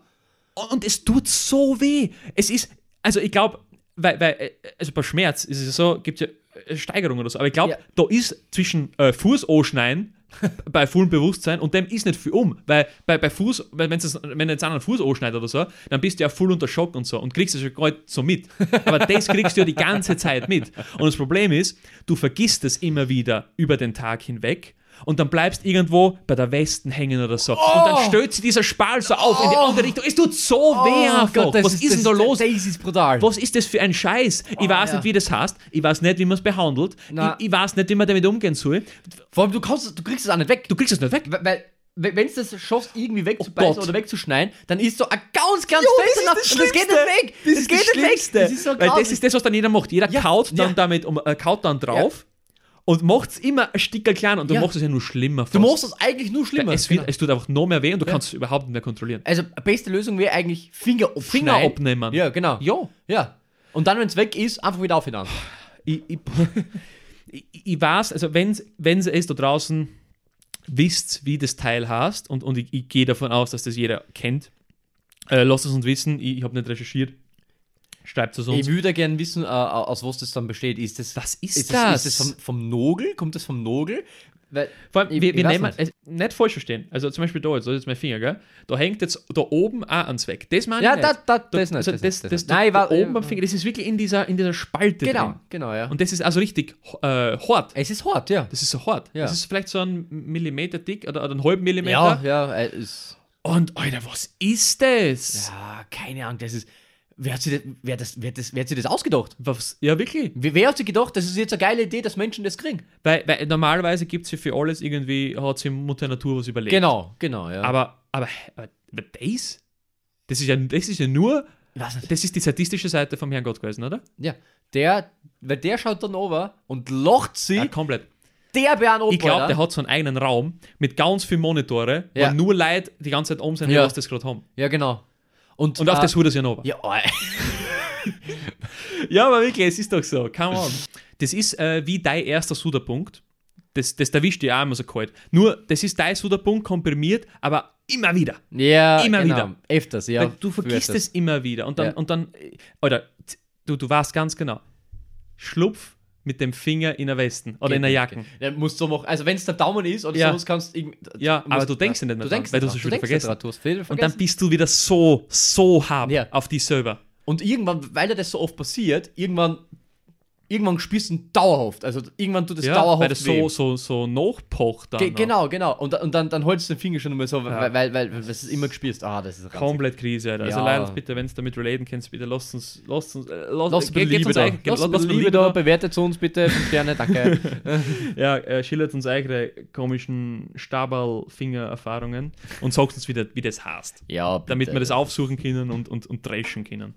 Und es tut so weh. Es ist, also ich glaube, weil, weil, äh, also bei Schmerz ist es ja so, gibt es ja äh, Steigerungen oder so, aber ich glaube, Ja. da ist zwischen äh, Fuß anschneiden bei vollem Bewusstsein und dem ist nicht viel um, weil bei, bei Fuß, weil wenn's das, wenn jetzt einen Fuß anschneidest oder so, dann bist du ja voll unter Schock und so und kriegst es ja gar so mit. Aber das kriegst du ja die ganze Zeit mit. Und das Problem ist, du vergisst es immer wieder über den Tag hinweg. Und dann bleibst irgendwo bei der Westen hängen oder so. Und dann stößt sich dieser Spal so auf in die andere Richtung. Es tut so weh. Oh das Was ist, denn da das, los? Das ist brutal. Was ist das für ein Scheiß? Ich weiß ja. nicht, wie das heißt. Ich weiß nicht, wie man es behandelt. Ich, ich weiß nicht, wie man damit umgehen soll. Vor allem, du, kannst, du kriegst es auch nicht weg. Du kriegst es nicht weg. Weil, weil wenn du das schaffst, irgendwie wegzubeißen Gott. oder wegzuschneiden, dann ist so ein ganz, ganz Jo, fester das ist und das geht nicht weg. Das, ist geht das nicht weg. Das ist so Weil das ist das, was dann jeder macht. Jeder Ja, kaut dann ja. damit, um, äh, kaut dann drauf und macht es immer ein Stück kleiner und du Ja. machst es ja nur schlimmer. Du fast. machst es eigentlich nur schlimmer. es, wird, Genau. es tut einfach noch mehr weh und du kannst es überhaupt nicht mehr kontrollieren. Also, beste Lösung wäre eigentlich Finger. Finger abnehmen. Ja, genau. Ja. Ja. Und dann, wenn es weg ist, einfach wieder aufhören. ich, ich, [LAUGHS] ich, weiß, also wenn wenn es da draußen wisst, wie das Teil heißt, und, und ich, ich gehe davon aus, dass das jeder kennt, äh, lasst es uns wissen. Ich, ich habe nicht recherchiert. Schreibt es uns. Ich würde gerne wissen, äh, aus was das dann besteht. Ist das, Was ist ist das? das? Ist das vom, vom Nogel? Kommt das vom Nogel? Weil, Vor allem, Ich- wir, wir nehmen, nicht. es, nicht falsch verstehen. Also zum Beispiel da jetzt, das ist jetzt mein Finger, gell? Da hängt jetzt da oben auch ans weg. Das meine ja, ich da, nicht. da, Da- das nicht. also das, das, das, das, Nein, da war, oben am Finger, das ist wirklich in dieser, in dieser Spalte Genau, drin. genau, ja. Und das ist also richtig äh, hart. es ist hart, ja. Das ist so hart. Ja. Das ist vielleicht so ein Millimeter dick oder, oder einen halben Ja, Millimeter. ja, äh, ist, Und, Alter, was ist das? ja, keine Ahnung, das ist, wer hat sich das, wer, das, wer, das, wer hat sich das ausgedacht? Was? Ja, wirklich. Wer, wer hat sich gedacht, das ist jetzt eine geile Idee, dass Menschen das kriegen? Weil, weil normalerweise gibt es ja für alles irgendwie, hat sich Mutter Natur was überlegt. Genau, genau, ja. Aber, aber, aber das? Das ist, ja, das ist ja nur, das ist die sadistische Seite vom Herrn Gott gewesen, oder? Ja, der, weil der schaut dann over und lacht sie, Ja, komplett. der Bären Ich glaube, der hat so einen eigenen Raum mit ganz vielen Monitore, Ja. wo nur Leute die ganze Zeit um sind, Ja. was das gerade haben. Ja, genau. Und, Und auf äh, das er sich ja noch. Ja, [LAUGHS] Ja, aber wirklich, es ist doch so. Come on. Das ist äh, wie dein erster Suderpunkt. Das, das erwischt dich auch immer so kalt. Nur, das ist dein Suderpunkt komprimiert, aber immer wieder. ja, Immer genau. wieder. Öfters, ja. Weil du vergisst es immer wieder. Und dann, Ja. und dann äh, oder t- du, du weißt ganz genau. Schlupf mit dem Finger in der Westen oder in der Geht Jacke. nicht, geht. Ja, musst du machen. Also, wenn es der Daumen ist oder Ja. sowas, kannst du. Ja, aber du denkst ja nicht mehr du dran, denkst weil du es schon vergessen. dran, Du hast viel Und vergessen. dann bist du wieder so, so hart Ja. auf dich selber. Und irgendwann, weil dir das so oft passiert, irgendwann, irgendwann spürst du ihn dauerhaft. Also irgendwann tut es dauerhaft weil das weh. so, so, so nachpocht dann. Ge genau, genau. Und, und dann, dann holst du den Finger schon mal so, Ja. weil, weil, weil, weil das ist immer gespürst. Ah, das ist. Komplett Krise, Alter. Also Ja. leider bitte, wenn es damit relaten kannst, bitte lasst uns, lasst uns, äh, lasst, Lasst Liebe uns da. ge- Lasst lasst Liebe da. Bewertet uns bitte. Fünf Sterne, danke. [LAUGHS] [LAUGHS] Ja, äh, schildert uns eure komischen Stabal-Finger-Erfahrungen und sagt uns, wie, das- wie das heißt. ja, bitte. Damit wir das aufsuchen können und, und, und dreschen können.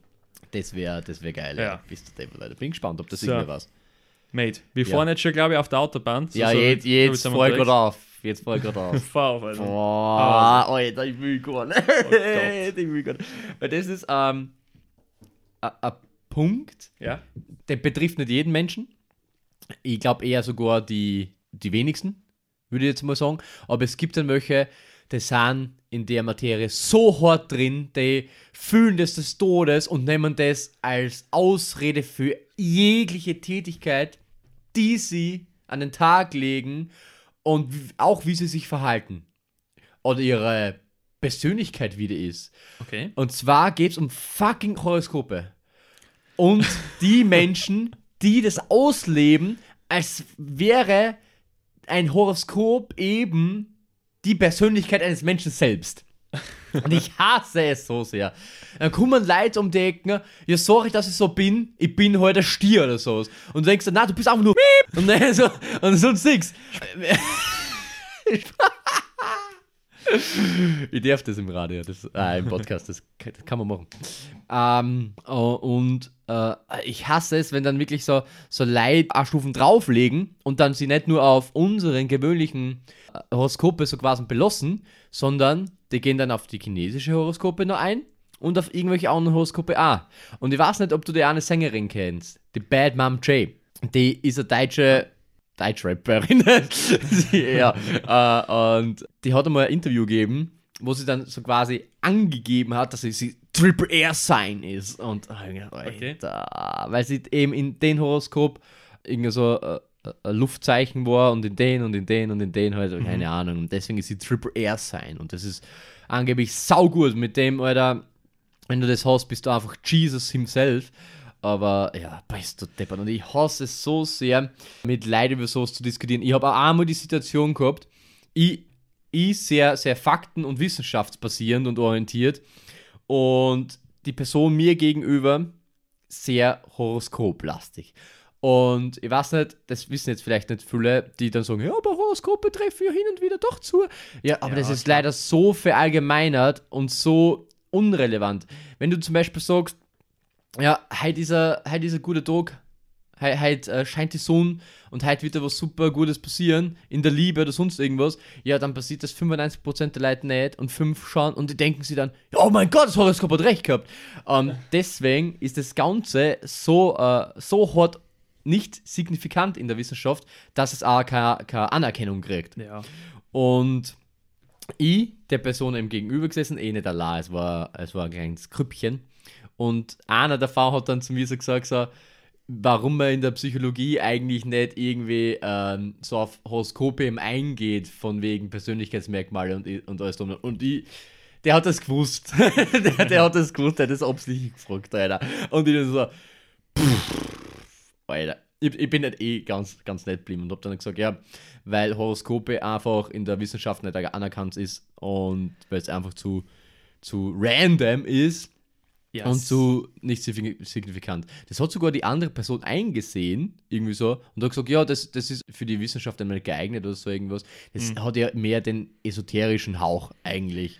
Das wäre das wär geil. Ja. Bist du Devil, Leute. Bin gespannt, ob das So. irgendwie was. Mate, wir fahren jetzt schon, glaube ich, auf der Autobahn. So- Ja, so- jetzt, jetzt voll unterwegs. gut auf. jetzt voll gerade [LAUGHS] auf. Fahr auf, Alter. Boah, Alter, ich will gar nicht. Oh [LAUGHS] ich will gar nicht. Weil das ist ähm, ein Punkt, Ja? der betrifft nicht jeden Menschen. Ich glaube eher sogar die, die wenigsten, würde ich jetzt mal sagen. Aber es gibt dann welche, die sind in der Materie so hart drin, die fühlen das des Todes und nehmen das als Ausrede für jegliche Tätigkeit, die sie an den Tag legen und auch wie sie sich verhalten. Oder ihre Persönlichkeit wieder ist. Okay. Und zwar geht es um fucking Horoskope. Und die [LAUGHS] Menschen, die das ausleben, als wäre ein Horoskop eben die Persönlichkeit eines Menschen selbst. Und ich hasse es so sehr. Dann kommen Leute um die Ecken, ja, sorry, dass ich so bin, ich bin heute ein Stier oder so. Und du denkst dann, na, du bist einfach nur [LAUGHS] und, dann so, und sonst nix. [LAUGHS] Ich darf das im Radio, das, äh, im Podcast, das, kann- das kann man machen. Ähm, äh, und äh, ich hasse es, wenn dann wirklich so, so Leute auch Stufen drauflegen und dann sie nicht nur auf unseren gewöhnlichen äh, Horoskope so quasi belassen, sondern die gehen dann auf die chinesische Horoskope noch ein und auf irgendwelche anderen Horoskope auch. Und ich weiß nicht, ob du die eine Sängerin kennst, die Bad Mom J. Die ist eine deutsche Deutschrapperin. [LAUGHS] Ja. Äh, und die hat einmal ein Interview gegeben, wo sie dann so quasi angegeben hat, dass sie, sie Triple Air Sign ist. Und Alter, Okay. weil sie eben in den Horoskop irgendwie so äh, äh, ein Luftzeichen war und in den und in den und in den halt, keine Ahnung. Und deswegen ist sie Triple Air Sign. Und das ist angeblich saugut mit dem, Alter. Wenn du das hast, bist du einfach Jesus himself. Aber ja, bist du deppert. Und ich hasse es so sehr, mit Leuten über sowas zu diskutieren. Ich habe auch einmal die Situation gehabt, ich, ich sehr, sehr fakten- und wissenschaftsbasierend und orientiert. Und die Person mir gegenüber sehr horoskoplastig. Und ich weiß nicht, das wissen jetzt vielleicht nicht viele, die dann sagen, ja, aber Horoskope treffen ja hin und wieder doch zu. Ja, aber Ja, das ist klar. leider so verallgemeinert und so unrelevant. Wenn du zum Beispiel sagst, ja, heute ist ein, heute ist ein guter Tag, heute, heute äh, scheint die Sonne und heute wird da was super Gutes passieren, in der Liebe oder sonst irgendwas, ja, dann passiert das 95% der Leute nicht und 5 schauen und die denken sich dann, ja, oh mein Gott, das Horoskop hat recht gehabt. Ähm, deswegen ist das Ganze so, äh, so hart nicht signifikant in der Wissenschaft, dass es auch keine, keine Anerkennung kriegt. Ja. Und ich, der Person im Gegenüber gesessen, eh nicht allein, es war, es war ein kleines Krüppchen. Und einer davon hat dann zu mir so gesagt, so, warum man in der Psychologie eigentlich nicht irgendwie ähm, so auf Horoskope eben eingeht, von wegen Persönlichkeitsmerkmale und, und alles drum. Und ich, der hat das gewusst. [LAUGHS] der, der hat das gewusst, der hat das absichtlich gefragt, Alter. Und ich so, Alter, ich, bin nicht eh ganz, ganz nett geblieben und hab dann gesagt, ja, weil Horoskope einfach in der Wissenschaft nicht anerkannt ist und weil es einfach zu, zu random ist ja und s- zu nicht signi- signifikant. Das hat sogar die andere Person eingesehen, irgendwie so, und hat gesagt, ja, das, das ist für die Wissenschaft einmal geeignet oder so irgendwas. Das hat ja mehr den esoterischen Hauch eigentlich.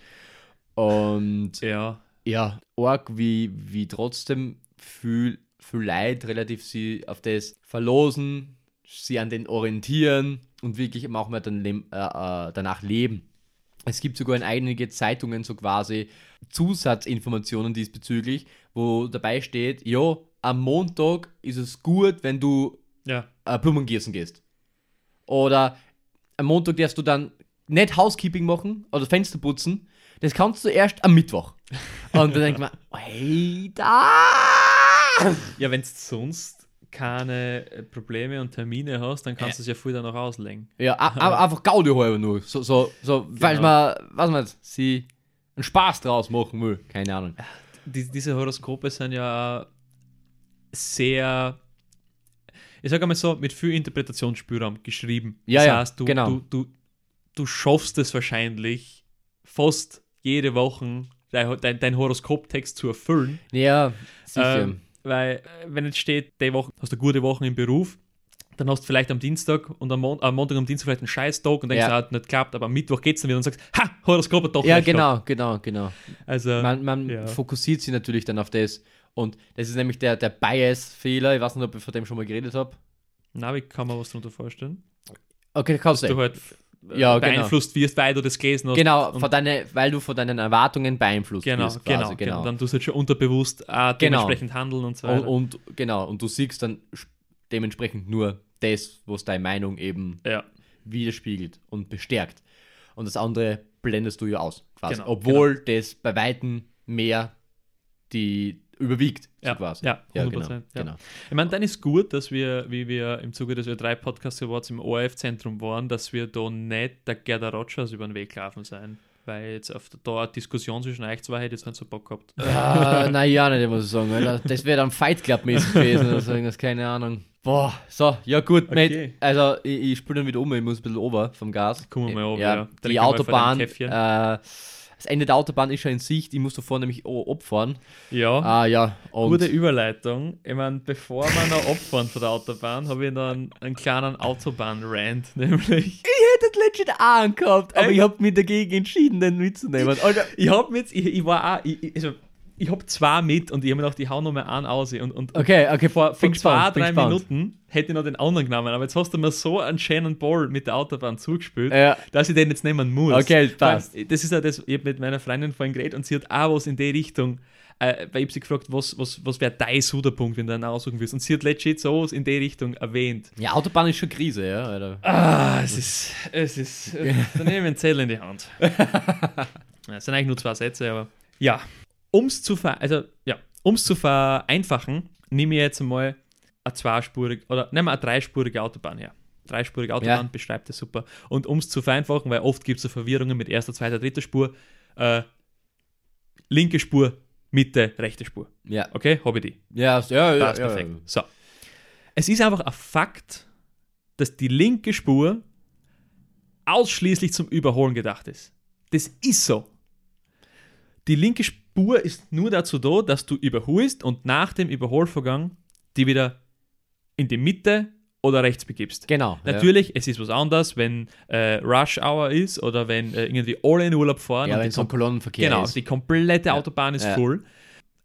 Und [LAUGHS] Ja. ja, arg, wie, wie trotzdem viel, viel Leid relativ sie auf das verlosen, sie an den orientieren und wirklich auch mal dann äh, äh, danach leben. Es gibt sogar in einigen Zeitungen so quasi Zusatzinformationen diesbezüglich, wo dabei steht, ja, am Montag ist es gut, wenn du Ja. äh, Blumen gießen gehst. Oder am Montag darfst du dann nicht Housekeeping machen oder Fenster putzen. Das kannst du erst am Mittwoch. Und dann denkt man, [LAUGHS] hey, da! Ja, wenn du sonst keine äh, Probleme und Termine hast, dann kannst du es ja dann auch auslegen. Ja, [LAUGHS] einfach Gaudi halber nur. So, so, so weil Genau. man, was man, sie einen Spaß draus machen will. Keine Ahnung. Die, diese Horoskope sind ja sehr, ich sage einmal so, mit viel Interpretationsspielraum geschrieben. Ja, das ja, heißt, du, genau. du, du, du schaffst es wahrscheinlich fast jede Woche dein, dein, dein Horoskoptext zu erfüllen. Ja, sicher. Ähm, weil, äh, wenn jetzt steht, die Woche hast du gute Wochen im Beruf, dann hast du vielleicht am Dienstag und am, Mon am Montag und am Dienstag vielleicht einen Scheißtag und denkst, Ja. hat nicht geklappt, aber am Mittwoch geht es dann wieder und sagst, ha, Horoskop hat doch ja, recht gehabt. genau, genau, genau. Also, Man, man ja. fokussiert sich natürlich dann auf das. Und das ist nämlich der, der Bias-Fehler. Ich weiß nicht, ob ich von dem schon mal geredet habe. na, wie kann man was darunter vorstellen? Okay, kannst Du du. halt äh, Ja, genau. beeinflusst wirst, weil du das gelesen hast. Genau, Und deine, weil du von deinen Erwartungen beeinflusst Genau, wirst. Quasi, genau, genau. Dann tust du halt schon unterbewusst auch dementsprechend handeln und so Und, weiter. und genau, und du siehst dann dementsprechend nur das, was deine Meinung eben ja, widerspiegelt und bestärkt. Und das andere blendest du ja aus, quasi. Genau, Obwohl das bei Weitem mehr die überwiegt, so ja, quasi. ja, 100%. ja, genau, ja. genau. Ich meine, dann ist gut, dass wir, wie wir im Zuge des Ö3 Podcast Awards im ORF-Zentrum waren, dass wir da nicht der Gerda Rogers über den Weg laufen sein. Weil jetzt auf da eine Diskussion zwischen euch zwei hätte ich jetzt nicht so Bock gehabt. Ah, naja, nicht, muss ich sagen. Alter. Das wäre dann Fight Club-mäßig gewesen oder so irgendwas, keine Ahnung. Boah, so, ja gut, Okay. Mate. Also, ich, ich spüle dann wieder um, ich muss ein bisschen over vom Gas. Kommen wir mal over, ja. ja. Die Autobahn, äh. Das Ende der Autobahn ist schon in Sicht, ich muss davor nämlich abfahren. Ja, Ah, ja, und gute Überleitung. Ich meine, bevor wir noch abfahren von der Autobahn, habe ich noch einen, einen kleinen Autobahn-Rant, [LAUGHS] nämlich. ich hätte legit auch angehabt, aber Echt? ich habe mich dagegen entschieden, den mitzunehmen. Alter, Ich habe mir jetzt, ich, ich war auch, ich, ich- also, ich habe zwei mit und ich habe mir gedacht, ich hau noch mal einen aus. Und, und, okay, okay, vor, vor zwei, drei. Minuten hätte ich noch den anderen genommen, aber jetzt hast du mir so einen schönen Ball mit der Autobahn zugespielt, Ja. dass ich den jetzt nehmen muss. Okay, passt. Das ist ja das, ich habe mit meiner Freundin vorhin geredet und sie hat auch was in die Richtung, äh, weil ich habe sie gefragt, was, was, was wäre dein Suderpunkt, wenn du einen aussuchen willst. Und sie hat legit so was in die Richtung erwähnt. Ja, Autobahn ist schon Krise, ja, Alter. Ah, es ist, es ist, [LAUGHS] dann nehme ich einen Zettel in die Hand. [LAUGHS] Es sind eigentlich nur zwei Sätze, aber ja, um's zu ver also ja, um's zu vereinfachen, nehme ich jetzt mal eine zweispurig oder nehmen wir eine dreispurige Autobahn her. Dreispurige Autobahn Ja. beschreibt es super. Und um es zu vereinfachen, weil oft gibt es so Verwirrungen mit erster, zweiter, dritter Spur, äh, linke Spur, Mitte, rechte Spur. Ja, Okay, habe ich die. ja, ja, ja, Passt ja, perfekt. So. Es ist einfach ein Fakt, dass die linke Spur ausschließlich zum Überholen gedacht ist. Das ist so. Die linke Spur ist nur dazu da, dass du überholst und nach dem Überholvorgang die wieder in die Mitte oder rechts begibst. Genau. Natürlich, es ist was anderes, wenn äh, Rush Hour ist oder wenn äh, irgendwie alle in Urlaub fahren. Ja, und wenn so ein Kolonnenverkehr Genau, ist. die komplette Ja. Autobahn ist Ja. voll.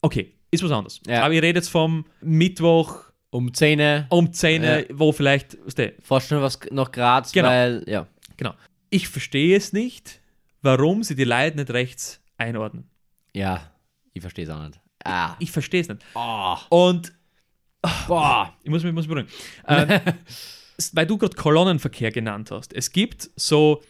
Okay, ist was anderes. Ja. Aber ich rede jetzt vom Mittwoch Um 10 um 10, Ja. wo vielleicht, fast schon was nach Graz, Genau. weil, ja. genau. Ich verstehe es nicht, warum sie die Leute nicht rechts einordnen. Ja, ich verstehe es auch nicht. Ah. Ich verstehe es nicht. Oh. Und Boah. ich muss mich, muss beruhigen. [LAUGHS] S- weil du gerade Kolonnenverkehr genannt hast. Es gibt so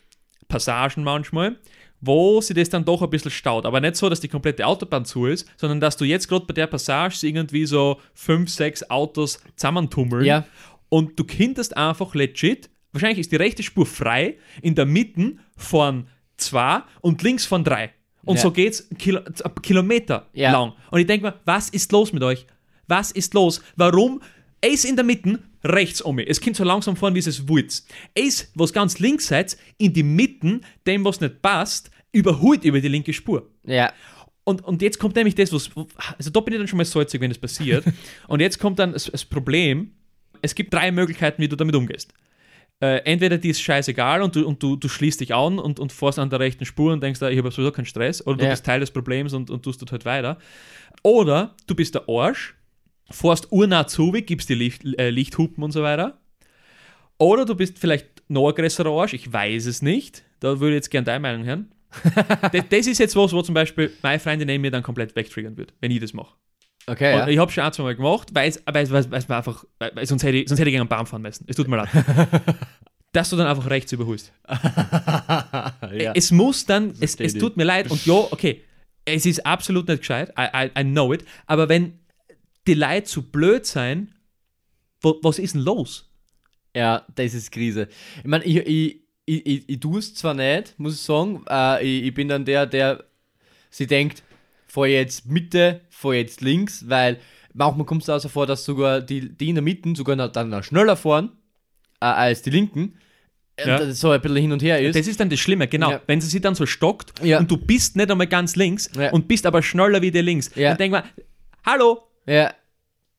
Passagen manchmal, wo sie das dann doch ein bisschen staut. Aber nicht so, dass die komplette Autobahn zu ist, sondern dass du jetzt gerade bei der Passage irgendwie so fünf, sechs Autos zusammentummeln Ja. und du könntest einfach legit, wahrscheinlich ist die rechte Spur frei, in der Mitte von zwei und links von drei. Und Ja. so geht's Kilo, Kilometer Ja. lang. Und ich denke mir, was ist los mit euch? Was ist los? Warum? Ist in der Mitte, rechts um mich. Es kommt so langsam vor, wie es. Er ist, was ganz links seid, in die Mitte, dem, was nicht passt, überholt über die linke Spur. Ja. Und, und jetzt kommt nämlich das, was. Also da bin ich dann schon mal salzig, wenn das passiert. [LAUGHS] und jetzt kommt dann das, das Problem: Es gibt drei Möglichkeiten, wie du damit umgehst. Äh, entweder die ist scheißegal und du, und du, du schließt dich an und, und fährst an der rechten Spur und denkst, ah, ich habe sowieso keinen Stress, oder du Ja. bist Teil des Problems und, und tust dort halt weiter. Oder du bist der Arsch, fährst urnah zu, gibst die Licht, äh, Lichthupen und so weiter. Oder du bist vielleicht noch ein größerer Arsch, ich weiß es nicht. Da würde ich jetzt gerne deine Meinung hören. [LAUGHS] das, das ist jetzt was, wo zum Beispiel meine Freundin neben mir dann komplett wegtriggern wird, wenn ich das mache. Okay, Und ja. ich habe schon ein, zwei Mal gemacht, weil es, mir einfach, weil, sonst hätte ich, sonst hätte ich gegen einen Baum fahren müssen. Es tut mir leid. [LAUGHS] Dass du dann einfach rechts überholst. [LAUGHS] ja. Es muss dann, es, es tut mir leid und ja, okay, es ist absolut nicht gescheit, I, I, I know it, aber wenn die Leute zu blöd sein, wo, was ist denn los? Ja, das ist Krise. Ich meine, ich, ich, ich, ich, ich tue es zwar nicht, muss ich sagen. Äh, ich, ich bin dann der, der sie denkt, fahr jetzt Mitte, fahr jetzt links, weil manchmal kommt es also vor, dass sogar die, die in der Mitte sogar noch, dann noch schneller fahren äh, als die Linken. Und Ja. so ein bisschen hin und her ist. Das ist dann das Schlimme, genau. Ja. Wenn sie sich dann so stockt Ja. und du bist nicht einmal ganz links und bist aber schneller wie der links, Ja. dann denk mal, hallo, ja.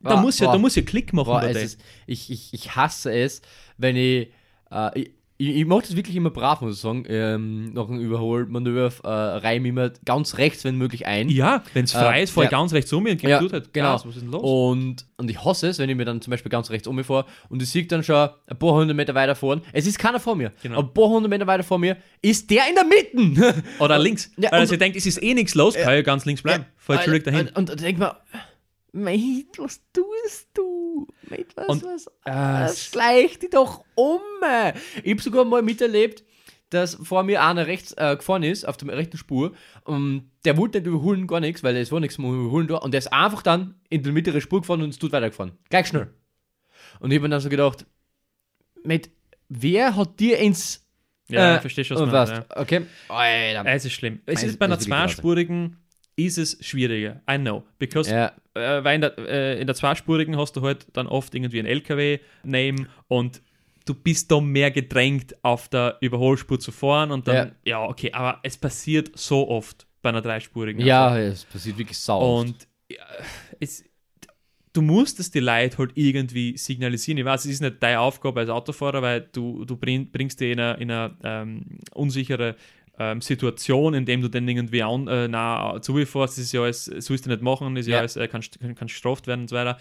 da Boah, muss ja, boah. da muss ja Klick machen Boah, ist, ich, ich, ich hasse es, wenn ich, äh, ich ich, ich mache das wirklich immer brav, muss ich sagen. Ähm, nach einem Überholmanöver äh, reime ich immer ganz rechts, wenn möglich, ein. Ja, wenn es frei Äh, ist, fahr ich ja. ganz rechts um und gib Ja, halt genau. Gas. Was ist denn los? Und, und ich hasse es, wenn ich mir dann zum Beispiel ganz rechts umfahre und ich sehe dann schon ein paar hundert Meter weiter vorn. Es ist keiner vor mir. Genau. Ein paar hundert Meter weiter vor mir ist der in der Mitte. [LAUGHS] Oder links. Ja, also und- ihr denkt, es ist eh nichts los, kann ja ganz links bleiben. Fahr jetzt schuldig dahin. Und, und, und denk Mate, was tust du? Mate, was, Und, was? äh, Äh, schleich dich doch um. Ich habe sogar mal miterlebt, dass vor mir einer rechts äh, gefahren ist, auf der rechten Spur. Und der wollte nicht überholen, gar nichts, weil es war nichts zum Überholen da. Und der ist einfach dann in die mittlere Spur gefahren und es tut weitergefahren. Gleich schnell. Und ich habe mir dann so gedacht, Mate, wer hat dir ins. Ja, äh, ich verstehe schon, was du meinst, was? Okay. Alter. Es ist schlimm. Es Es- ist bei einer zweispurigen ist es schwieriger. I know. Because Ja, äh, weil in der, äh, in der zweispurigen hast du halt dann oft irgendwie ein LKW-Name und du bist da mehr gedrängt, auf der Überholspur zu fahren und dann, ja, okay, aber es passiert so oft bei einer dreispurigen. ja, es passiert wirklich sau. Und ja, es, du musst es die Leute halt irgendwie signalisieren. Ich weiß, es ist nicht deine Aufgabe als Autofahrer, weil du, du bring, bringst dich in eine, in eine ähm, unsichere ähm, Situation, indem du dann irgendwie an, äh, nah zufährst. Das ist ja alles, sollst du nicht machen, ist ja, Ja. alles, äh, kann, kann, kann gestraft werden und so weiter.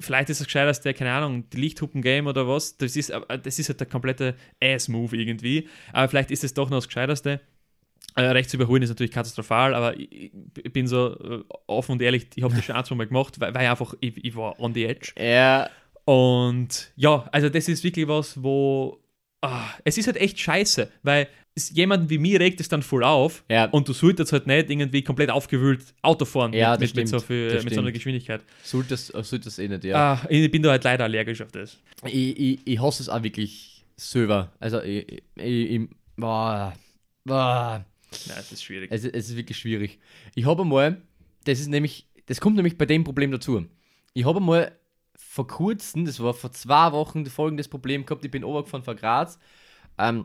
Vielleicht ist es gescheit, dass der, keine Ahnung, die Lichthupen-Game oder was, das ist, äh, das ist halt der komplette Ass-Move irgendwie. Aber vielleicht ist es doch noch das Gescheiterste. Äh, rechts überholen ist natürlich katastrophal, aber ich, ich bin so äh, offen und ehrlich, ich habe das schon ein, zwei Mal gemacht, weil, weil einfach, ich, ich war on the edge. ja, Und ja, also das ist wirklich was, wo ah, es ist halt echt scheiße, weil jemanden wie mir regt es dann voll auf Ja. und du solltest halt nicht irgendwie komplett aufgewühlt Auto fahren Ja, mit, mit, mit, so stimmt. viel, mit so einer stimmt. Geschwindigkeit. solltest solltest eh nicht, ja. Ah, ich bin da halt leider allergisch auf das. Ich, ich, ich hasse es auch wirklich selber. Also, ich, ich, ich, boah, boah. Ja, es ist schwierig. Es, es ist wirklich schwierig. Ich habe einmal, das ist nämlich, das kommt nämlich bei dem Problem dazu. Ich habe einmal vor kurzem, das war vor zwei Wochen, folgendes Problem gehabt. Ich bin runtergefahren von Graz ähm,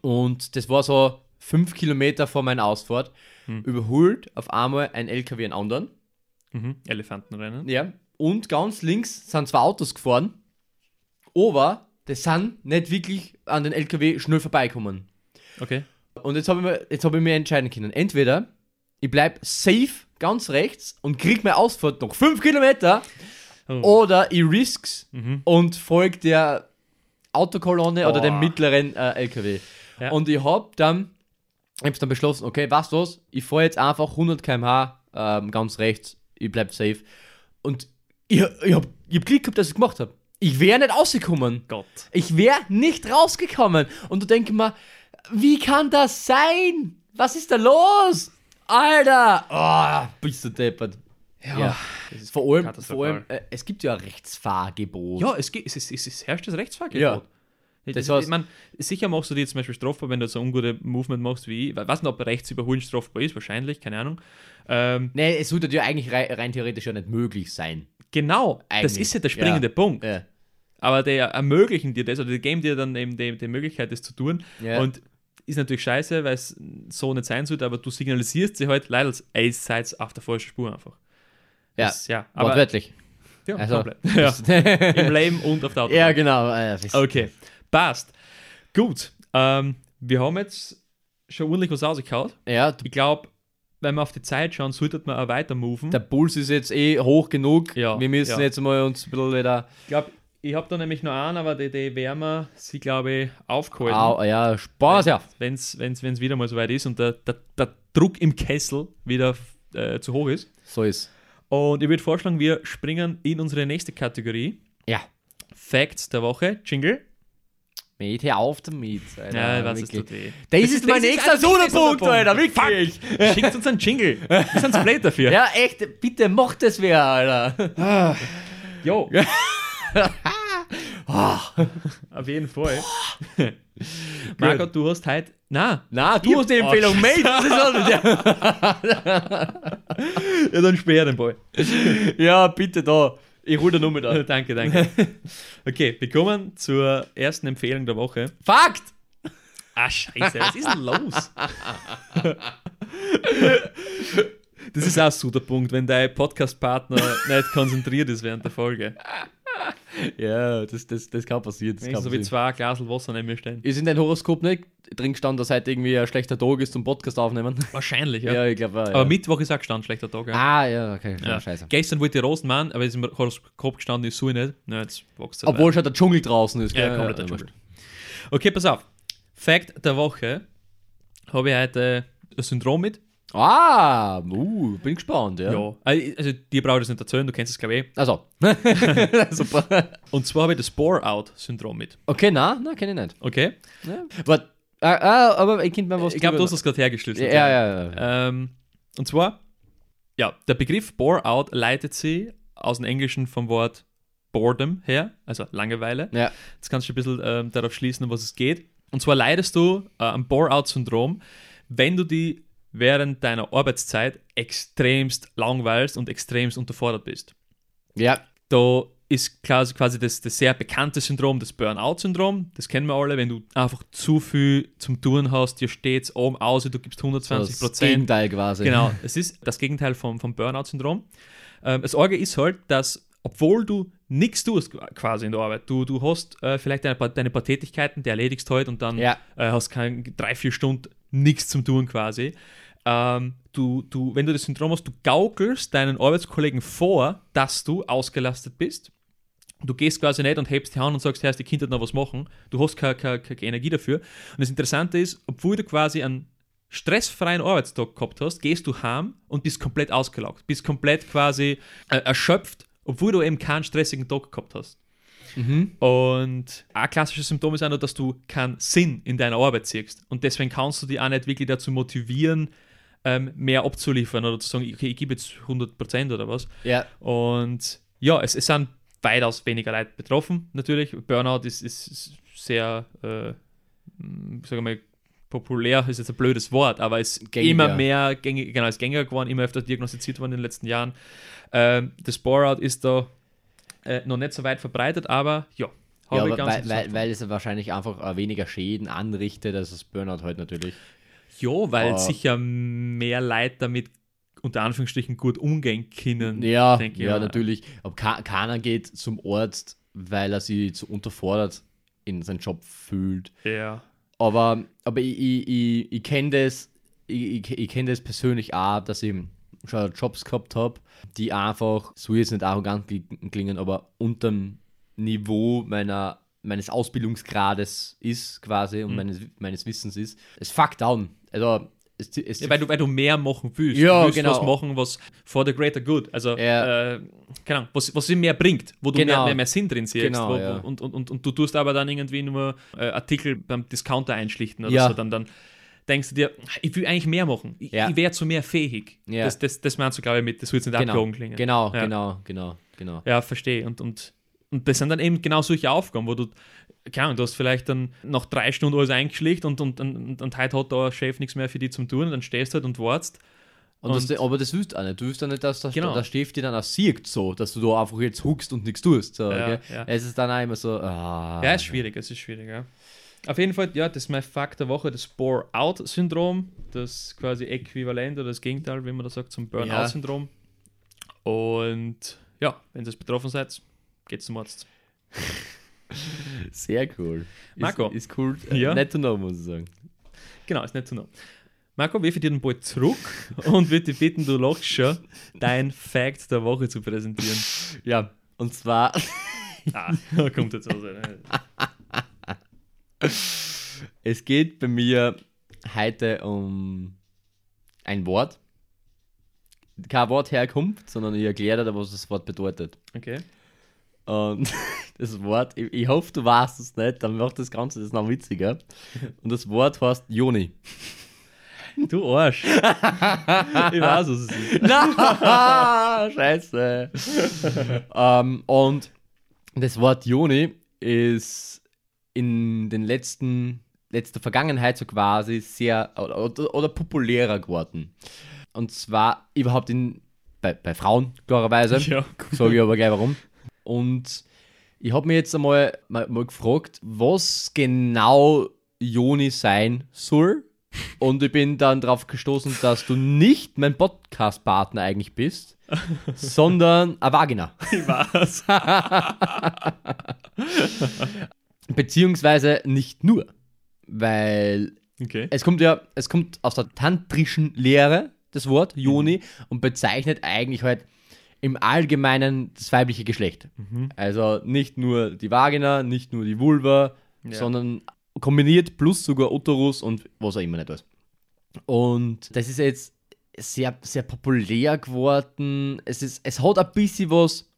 und das war so fünf Kilometer vor meiner Ausfahrt. Überholt auf einmal ein LKW einen anderen. Mhm. Elefantenrennen. Ja. Und ganz links sind zwei Autos gefahren. Aber die sind nicht wirklich an den LKW schnell vorbeikommen. Okay. Und jetzt habe ich, mir- jetzt hab ich mir entscheiden können. Entweder ich bleibe safe ganz rechts und krieg meine Ausfahrt noch 5 Kilometer Oh. oder ich risks Mhm. und folge der Autokolonne oder dem mittleren äh, LKW. Ja. Und ich habe dann, ich hab dann beschlossen, okay, was, ich fahre jetzt einfach 100 km/h ähm, ganz rechts, ich bleib safe. Und ich, ich habe ich hab Glück gehabt, dass ich gemacht habe. Ich wäre nicht rausgekommen. Gott. Ich wäre nicht rausgekommen. Und du denkst mir, wie kann das sein? Was ist da los? Alter! Oh, bist du deppert. Ja. Das ist Vor allem, vor allem äh, es gibt ja Rechtsfahrgebot. Ja, es, es, es, ist, herrscht das Rechtsfahrgebot. Ja. Das Das heißt, ich mein, sicher machst du dir zum Beispiel strafbar, wenn du so ungute Movement machst wie ich. Ich weiß nicht, ob rechts überholen strafbar ist, wahrscheinlich, keine Ahnung. Ähm, Nee, es sollte ja eigentlich rein, rein theoretisch ja nicht möglich sein. genau, das Eigentlich, ist ja der springende ja. Punkt. Ja. Aber der ermöglichen dir das, oder die geben dir dann eben die, die Möglichkeit, das zu tun. Ja. Und ist natürlich scheiße, weil es so nicht sein sollte, aber du signalisierst sie halt leider als, seid auf der falschen Spur einfach. Ja, Das, ja aber wortwörtlich. ja, Also, komplett. [LAUGHS] ja, im Leben und auf der Autobahn. ja, genau. das- Okay, passt. Gut, ähm, wir haben jetzt schon ordentlich was rausgehauen. Ja, Ich glaube, wenn wir auf die Zeit schauen, sollte man auch weiter moven. der Puls ist jetzt eh hoch genug. Ja, Wir müssen ja. jetzt mal uns ein bisschen wieder. Ich glaube, ich habe da nämlich noch einen, aber die, die werden wir sie, glaube ich, aufgehalten. Au, ja, Spaß, ja. Wenn es wieder mal so weit ist und der, der, der Druck im Kessel wieder äh, zu hoch ist. So ist. Und ich würde vorschlagen, wir springen in unsere nächste Kategorie. Ja. Facts der Woche. Jingle. Mit, hör auf damit. Alter, Ja, was ist das? Das, ist ist- mein nächster Sonderpunkt, Sonderpunkt. Alter, wirklich. Schickt uns einen Jingle. [LAUGHS] Wir sind Split dafür. Ja, echt, bitte macht das wer, Alter. Jo. [LAUGHS] [LAUGHS] Auf jeden Fall. Margot, du hast heute. Na, Na, du hast die Oh, Empfehlung, Mate. Das ist alles, [LAUGHS] ja, dann sperr den Ball. ja. ja, bitte da. Ich hol dir Nummer da. [LAUGHS] danke, danke. Okay, wir kommen zur ersten Empfehlung der Woche. Fakt! Ah, scheiße, was ist denn los? Das ist auch so der Punkt, wenn dein Podcast-Partner nicht konzentriert ist während der Folge. [LAUGHS] Ja, das, das, das kann passieren. Das kann so wie passieren. zwei Glas Wasser neben mir stehen. Ist in dein Horoskop nicht drin gestanden, dass heute irgendwie ein schlechter Tag ist zum Podcast aufnehmen? [LAUGHS] Wahrscheinlich, Ja, ja. ich glaube, ja. Aber Mittwoch ist auch gestanden, schlechter Tag. Ja. Ah, ja, okay. Ja. Scheiße. Gestern wollte ich Rosen machen, aber ist im Horoskop gestanden, ist so nicht. Na, jetzt wächst es halt Obwohl schon der Dschungel draußen ist. Ja, gell? komplett der ja, Dschungel. Okay, pass auf. Fact der Woche. Habe ich heute ein Syndrom mit. Ah, uh, bin gespannt, ja. Ja. Also, dir brauche ich das nicht erzählen, du kennst es, glaube ich. eh. Also. [LAUGHS] Super. Und zwar habe ich das Bore-Out-Syndrom mit. Okay, na, na, kenne ich nicht. Okay? Ja. Warte. Ah, ah, aber ich könnte mir was Ich glaube, du hast das gerade hergestellt. Ja, ja, ja. ja. Ähm, und zwar, ja, der Begriff Bore-Out leitet sich aus dem Englischen vom Wort Boredom her, also Langeweile. ja. Jetzt kannst du ein bisschen ähm, darauf schließen, um was es geht. Und zwar leidest du äh, am Bore-out-Syndrom, wenn du die während deiner Arbeitszeit extremst langweilst und extremst unterfordert bist. Ja, Da ist quasi, quasi das, das sehr bekannte Syndrom, das Burnout-Syndrom. Das kennen wir alle, wenn du einfach zu viel zum Tun hast, dir steht es oben aus, du gibst 120% das Prozent. Gegenteil quasi. Genau, [LAUGHS] es ist das Gegenteil vom, vom Burnout-Syndrom. Ähm, das Orge ist halt, dass, obwohl du nichts tust quasi in der Arbeit, du, du hast äh, vielleicht deine, paar- deine paar Tätigkeiten, die erledigst halt und dann Ja. äh, hast kein, drei, vier Stunden nichts zum Tun quasi. Ähm, du, du, wenn du das Syndrom hast, du gaukelst deinen Arbeitskollegen vor, dass du ausgelastet bist. Du gehst quasi nicht und hebst die Hand und sagst, hey, die Kinder noch was machen. Du hast keine, keine, keine Energie dafür. Und das Interessante ist, obwohl du quasi einen stressfreien Arbeitstag gehabt hast, gehst du heim und bist komplett ausgelaugt. Bist komplett quasi äh, erschöpft, obwohl du eben keinen stressigen Tag gehabt hast. Mhm. Und ein klassisches Symptom ist auch noch, dass du keinen Sinn in deiner Arbeit siehst. Und deswegen kannst du dich auch nicht wirklich dazu motivieren, ähm, mehr abzuliefern oder zu sagen, okay, ich gebe jetzt 100% oder was. Ja. Und ja, es, es sind weitaus weniger Leute betroffen, natürlich. Burnout ist, ist sehr, äh, mh, sagen wir mal, populär, ist jetzt ein blödes Wort, aber es ist immer mehr gängig, genau, ist gängiger geworden, immer öfter diagnostiziert worden in den letzten Jahren. Ähm, das Bore-out ist da äh, noch nicht so weit verbreitet, aber ja, Ja, aber weil, weil, weil es wahrscheinlich einfach äh, weniger Schäden anrichtet als das Burnout halt natürlich. Ja, weil Ah. sicher mehr Leute damit unter Anführungsstrichen gut umgehen können. Ja, denke ich ja, mal. natürlich. Aber keiner geht zum Arzt, weil er sich zu unterfordert in seinem Job fühlt. Ja. Aber, aber ich, ich, ich, ich kenne das, ich, ich, ich kenne das persönlich auch, dass ich schon Jobs gehabt habe, die einfach, so jetzt nicht arrogant kli- klingen, aber unterm Niveau meiner, meines Ausbildungsgrades ist quasi und Mhm. meines, meines Wissens ist. Es fuckt down. Also, es, es Ja, weil, du, weil du mehr machen willst. Ja, du willst genau. was machen, was for the greater good. Also, Ja. äh, Ahnung, was, was dir mehr bringt, wo du Genau. mehr, mehr, mehr Sinn drin siehst. Genau, wo, ja. und, und, und, und du tust aber dann irgendwie nur äh, Artikel beim Discounter einschlichten oder Ja. so. Dann, dann denkst du dir, ich will eigentlich mehr machen. Ich, ich wäre zu mehr fähig. Ja. Das, das, das meinst du, glaube ich, mit, das wird jetzt nicht genau, abgehoben klingen. genau, genau, genau, genau. Ja, verstehe. Und, und, und das sind dann eben genau solche Aufgaben, wo du, keine Ahnung, du hast vielleicht dann nach drei Stunden alles eingeschlicht und, und, und, und heute hat der Chef nichts mehr für dich zum tun und dann stehst du halt und wartest. Und das, Und- aber das willst du auch nicht. Du willst auch nicht, dass der, Genau. der Chef dir dann auch sieht, so, dass du da einfach jetzt huckst und nichts tust. So, Ja, ja. Es ist dann auch immer so, ah. Ja, ist schwierig, es ist schwierig, ja. Auf jeden Fall, ja, das ist mein Fakt der Woche, das Bore-out-Syndrom, das quasi Äquivalent oder das Gegenteil, wie man das sagt, zum Burnout-Syndrom. Und ja, wenn ihr betroffen seid, geht's zum Arzt. [LAUGHS] Sehr cool. Marco. Ist, ist cool. Ja. Äh, Nett to know, muss ich sagen. Genau, ist nicht zu know. Marco, wir dir den Ball zurück [LAUGHS] und würde dich bitten, du lachst schon, dein Fact der Woche zu präsentieren. Ja, und zwar, [LAUGHS] Ah, kommt jetzt aus. ne? es geht bei mir heute um ein Wort. Kein Wort herkommt, sondern ich erkläre dir, was das Wort bedeutet. Okay. Und [LAUGHS] das Wort, ich, ich hoffe, du weißt es nicht, dann macht das Ganze das noch witziger. Und das Wort heißt Joni. [LAUGHS] Du Arsch. [LAUGHS] ich weiß, was es ist. Na, scheiße. ähm, und das Wort Joni ist in den letzten, letzter Vergangenheit so quasi sehr oder, oder, oder populärer geworden. Und zwar überhaupt in, bei, bei Frauen, klarerweise. Ja, Sage ich aber gleich warum. Und ich habe mir jetzt einmal mal, mal gefragt, was genau Joni sein soll. Und ich bin dann darauf gestoßen, dass du nicht mein Podcast-Partner eigentlich bist, [LAUGHS] sondern eine Vagina. Was? [LAUGHS] Beziehungsweise nicht nur. Weil Okay. es kommt ja, es kommt aus der tantrischen Lehre, das Wort, Joni, und bezeichnet eigentlich halt im Allgemeinen das weibliche Geschlecht. Mhm. Also nicht nur die Vagina, nicht nur die Vulva, Ja. sondern kombiniert plus sogar Uterus und was auch immer nicht was. Und das ist jetzt sehr, sehr populär geworden. Es, ist, es hat ein bisschen was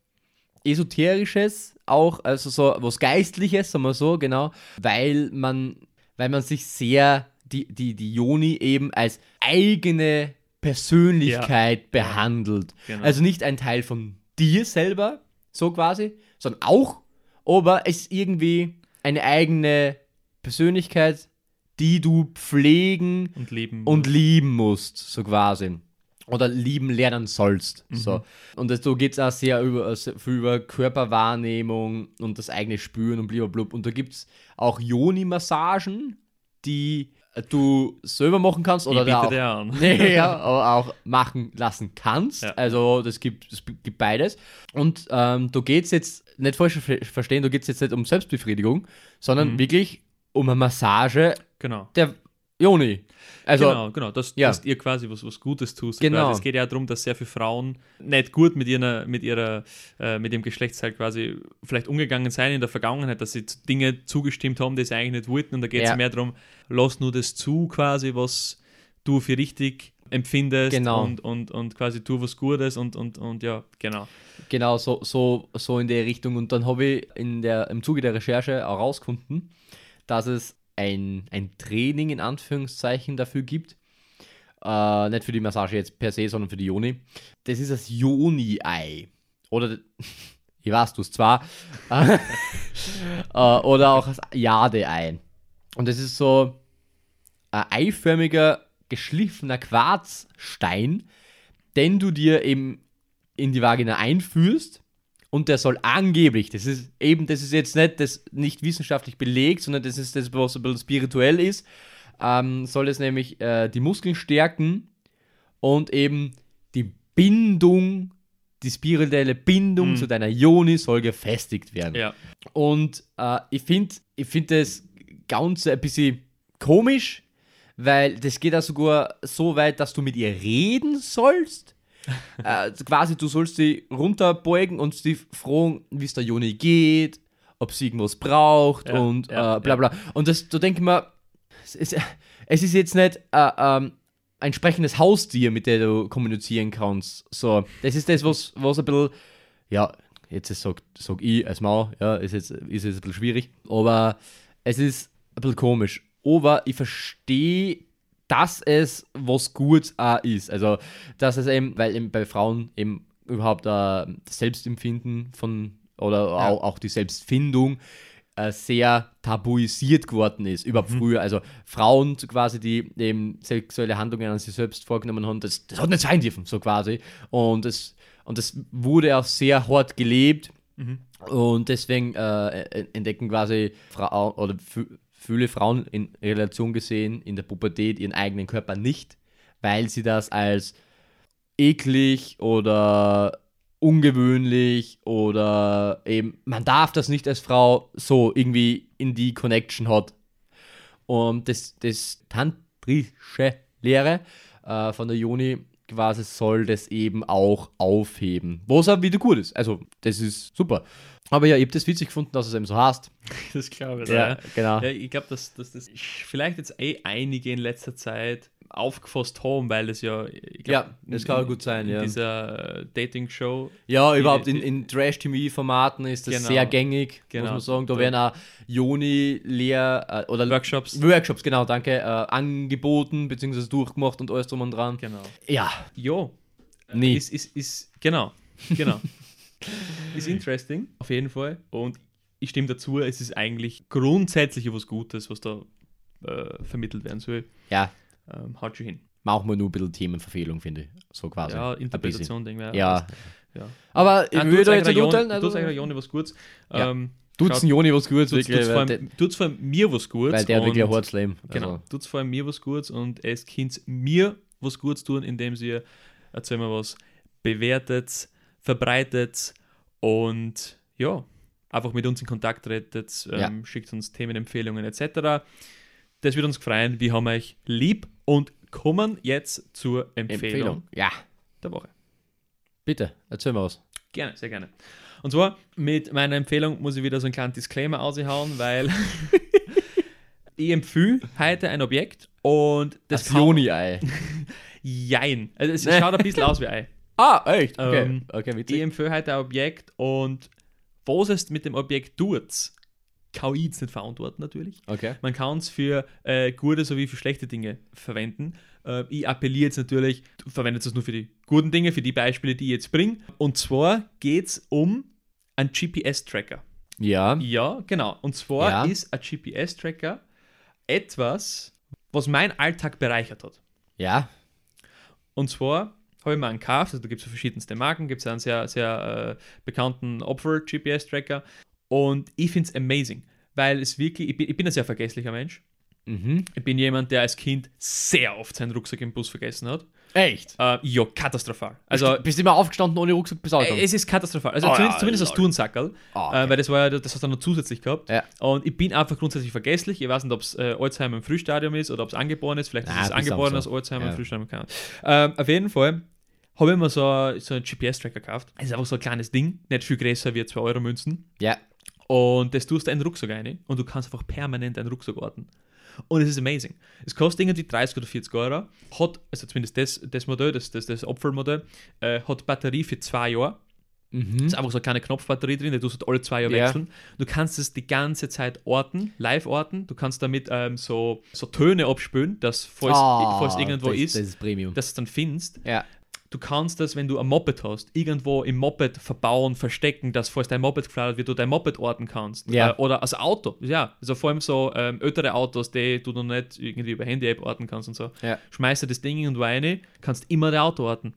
Esoterisches auch, also so was Geistliches, sagen wir so, genau, weil man, weil man sich sehr die, die, die Joni eben als eigene Persönlichkeit behandelt. Genau. Also nicht ein Teil von dir selber, so quasi, sondern auch, aber es ist irgendwie eine eigene Persönlichkeit, die du pflegen Und leben. und lieben musst, so quasi. Oder lieben lernen sollst. So. Und da geht es auch sehr über, sehr viel über Körperwahrnehmung und das eigene Spüren und blablabla. Und da gibt es auch Joni-Massagen, die du selber machen kannst oder ich biete auch, an. [LAUGHS] nee, [LAUGHS] ja, aber auch machen lassen kannst. Ja. Also das gibt, es gibt beides. Und ähm, da geht es jetzt, nicht falsch ver- verstehen, da geht es jetzt nicht um Selbstbefriedigung, sondern Mhm. wirklich um eine Massage Genau. der Joni. Also, genau, genau, dass, ja. dass ihr quasi was, was Gutes tust. Genau. Quasi. Es geht ja darum, dass sehr viele Frauen nicht gut mit ihrer, mit ihrer, äh, mit ihrem Geschlechtsteil quasi vielleicht umgegangen sein in der Vergangenheit, dass sie Dinge zugestimmt haben, die sie eigentlich nicht wollten. Und da geht es Ja. mehr darum, lass nur das zu, quasi, was du für richtig empfindest Genau. und, und, und quasi tu was Gutes und, und, und ja, genau. Genau, so, so, so in der Richtung. Und dann habe ich in der, im Zuge der Recherche auch herausgefunden, dass es ein, ein Training in Anführungszeichen dafür gibt. Äh, nicht für die Massage jetzt per se, sondern für die Joni. Das ist das Joni-Ei. Oder, [LAUGHS] ich weiß du es zwar, [LAUGHS] äh, oder auch das Jade-Ei. Und das ist so ein eiförmiger, geschliffener Quarzstein, den du dir eben in die Vagina einführst und der soll angeblich, das ist eben, das ist jetzt nicht das nicht wissenschaftlich belegt, sondern das ist das, was ein bisschen spirituell ist, ähm, soll es nämlich äh, die Muskeln stärken und eben die Bindung, die spirituelle Bindung Mhm. zu deiner Joni soll gefestigt werden. Ja. Und äh, ich finde ich find das Ganze ein bisschen komisch, weil das geht ja sogar so weit, dass du mit ihr reden sollst. Äh, quasi, du sollst sie runterbeugen und sie fragen, wie es der Joni geht, ob sie irgendwas braucht Ja, und ja, äh, bla bla. Und das, da denke ich mir, es ist, es ist jetzt nicht äh, ähm, ein sprechendes Haustier, mit dem du kommunizieren kannst. So, das ist das, was, was ein bisschen, ja, jetzt sag, sag ich als Mann, ja, ist jetzt, ist jetzt ein bisschen schwierig, aber es ist ein bisschen komisch. Aber ich verstehe, dass es was Gutes auch ist. Also, dass es eben, weil eben bei Frauen eben überhaupt äh, das Selbstempfinden von oder Ja. auch, auch die Selbstfindung äh, sehr tabuisiert geworden ist, überhaupt früher. Also Frauen quasi, die eben sexuelle Handlungen an sich selbst vorgenommen haben, das, das hat nicht sein dürfen, so quasi. Und das, und das wurde auch sehr hart gelebt. Mhm. Und deswegen äh, entdecken quasi Frauen oder viele Frauen in Relation gesehen in der Pubertät ihren eigenen Körper nicht, weil sie das als eklig oder ungewöhnlich oder eben, man darf das nicht als Frau so irgendwie in die Connection hat. Und das, das tantrische Lehre äh, von der Juni quasi soll das eben auch aufheben. Was auch wieder gut ist. Also, das ist super. Aber ja, ich habe das witzig gefunden, dass es eben so heißt. [LAUGHS] Das glaube ich. Ja, genau. Ja, ich glaube, dass, dass das vielleicht jetzt eh einige in letzter Zeit aufgefasst haben, weil es ja, ich glaub, Ja, das kann gut sein, in ja. dieser Dating-Show, Ja, Die- überhaupt in, in Trash-TV-Formaten ist das Genau. sehr gängig, Genau. muss man sagen. Da werden auch Joni-Lehr- äh, oder Workshops. Workshops, genau, danke, äh, angeboten bzw. durchgemacht und alles drum und dran. Genau. Ja, Jo. Nee. Ist, ist, ist, genau, genau. [LAUGHS] ist interesting, auf jeden Fall. Und ich stimme dazu, es ist eigentlich grundsätzlich was Gutes, was da äh, vermittelt werden soll. ja, Ähm, haut schon hin. machen wir nur ein bisschen Themenverfehlung, finde ich. So quasi. ja, Interpretation, denke ich. Ja, ja. aber ich du würde jetzt nicht Joni- urteilen. Also, sagst Joni was Gutes. Ja. Ähm, Tut's Joni was Gutes, Tut's, wirklich, tut's, vor allem, tut's vor allem mir was Gutes. weil der wirklich ein hartes Leben. Genau, Also, tut's vor allem mir was Gutes und es könnt mir was Gutes tun, indem ihr, erzähl mal was, bewertet, verbreitet und ja, einfach mit uns in Kontakt tretet, ähm, Ja. schickt uns Themenempfehlungen etc. Das wird uns freuen. Wir haben euch lieb und kommen jetzt zur Empfehlung, Empfehlung. Ja, der Woche. bitte, erzähl mal was. Gerne, sehr gerne. Und zwar mit meiner Empfehlung muss ich wieder so einen kleinen Disclaimer aushauen, weil [LAUGHS] ich empfehle heute ein Objekt und das Das Joni-Ei. [LAUGHS] Jein. Also es schaut ein bisschen aus wie Ei. Ah, echt? Okay, Ähm, okay Ich witzig. empfehle heute ein Objekt und was es mit dem Objekt tut, kann ich jetzt nicht verantworten natürlich. Okay. Man kann es für äh, gute sowie für schlechte Dinge verwenden. Äh, ich appelliere jetzt natürlich, du verwendest es nur für die guten Dinge, für die Beispiele, die ich jetzt bringe. Und zwar geht es um einen GPS-Tracker. Ja, Ja, genau. Und zwar Ja. ist ein GPS-Tracker etwas, was meinen Alltag bereichert hat. ja, Und zwar einen gekauft, also da gibt es verschiedenste Marken, gibt es einen sehr, sehr äh, bekannten Opfer-GPS-Tracker und ich finde es amazing, weil es wirklich, ich bin, ich bin ein sehr vergesslicher Mensch. mhm. Ich bin jemand, der als Kind sehr oft seinen Rucksack im Bus vergessen hat. Echt? Äh, ja, katastrophal. Also, Also, bist du immer aufgestanden ohne Rucksack bis äh, es ist katastrophal. Also Oh, zumindest, ja, zumindest hast lol. du einen Sackerl, Ah, okay. äh, weil das war ja, das hast du dann noch zusätzlich gehabt. Ja. Und ich bin einfach grundsätzlich vergesslich. Ich weiß nicht, ob es äh, Alzheimer im Frühstadium ist oder ob es angeboren ist. Vielleicht Na, ist es bist angeboren so. Alzheimer Ja. im Frühstadium. Ahnung. Ähm, auf jeden Fall habe ich mir so, so einen GPS-Tracker gekauft. Das ist einfach so ein kleines Ding, nicht viel größer wie 2 Euro Münzen. ja, Und das tust du in den Rucksack rein und du kannst einfach permanent deinen Rucksack orten. Und es ist amazing. Es kostet irgendwie 30 oder 40 Euro. Hat, also zumindest das, das Modell, das, das, das Opfermodell, äh, hat Batterie für zwei Jahre. mhm. ist einfach so eine kleine Knopfbatterie drin, die tust du halt alle zwei Jahre Ja. wechseln. Du kannst es die ganze Zeit orten, live orten. Du kannst damit ähm, so, so Töne abspülen, dass falls, Ah, falls irgendwo das, ist, Das ist Premium. dass du es dann findest. ja. Du kannst das, wenn du ein Moped hast, irgendwo im Moped verbauen, verstecken, dass falls dein Moped geflattert wird, du dein Moped orten kannst. Ja. Äh, oder als Auto, ja. Also vor allem so ähm, ältere Autos, die du noch nicht irgendwie über Handy-App orten kannst und so. Ja. Schmeißt du das Ding irgendwo rein, kannst immer dein Auto orten.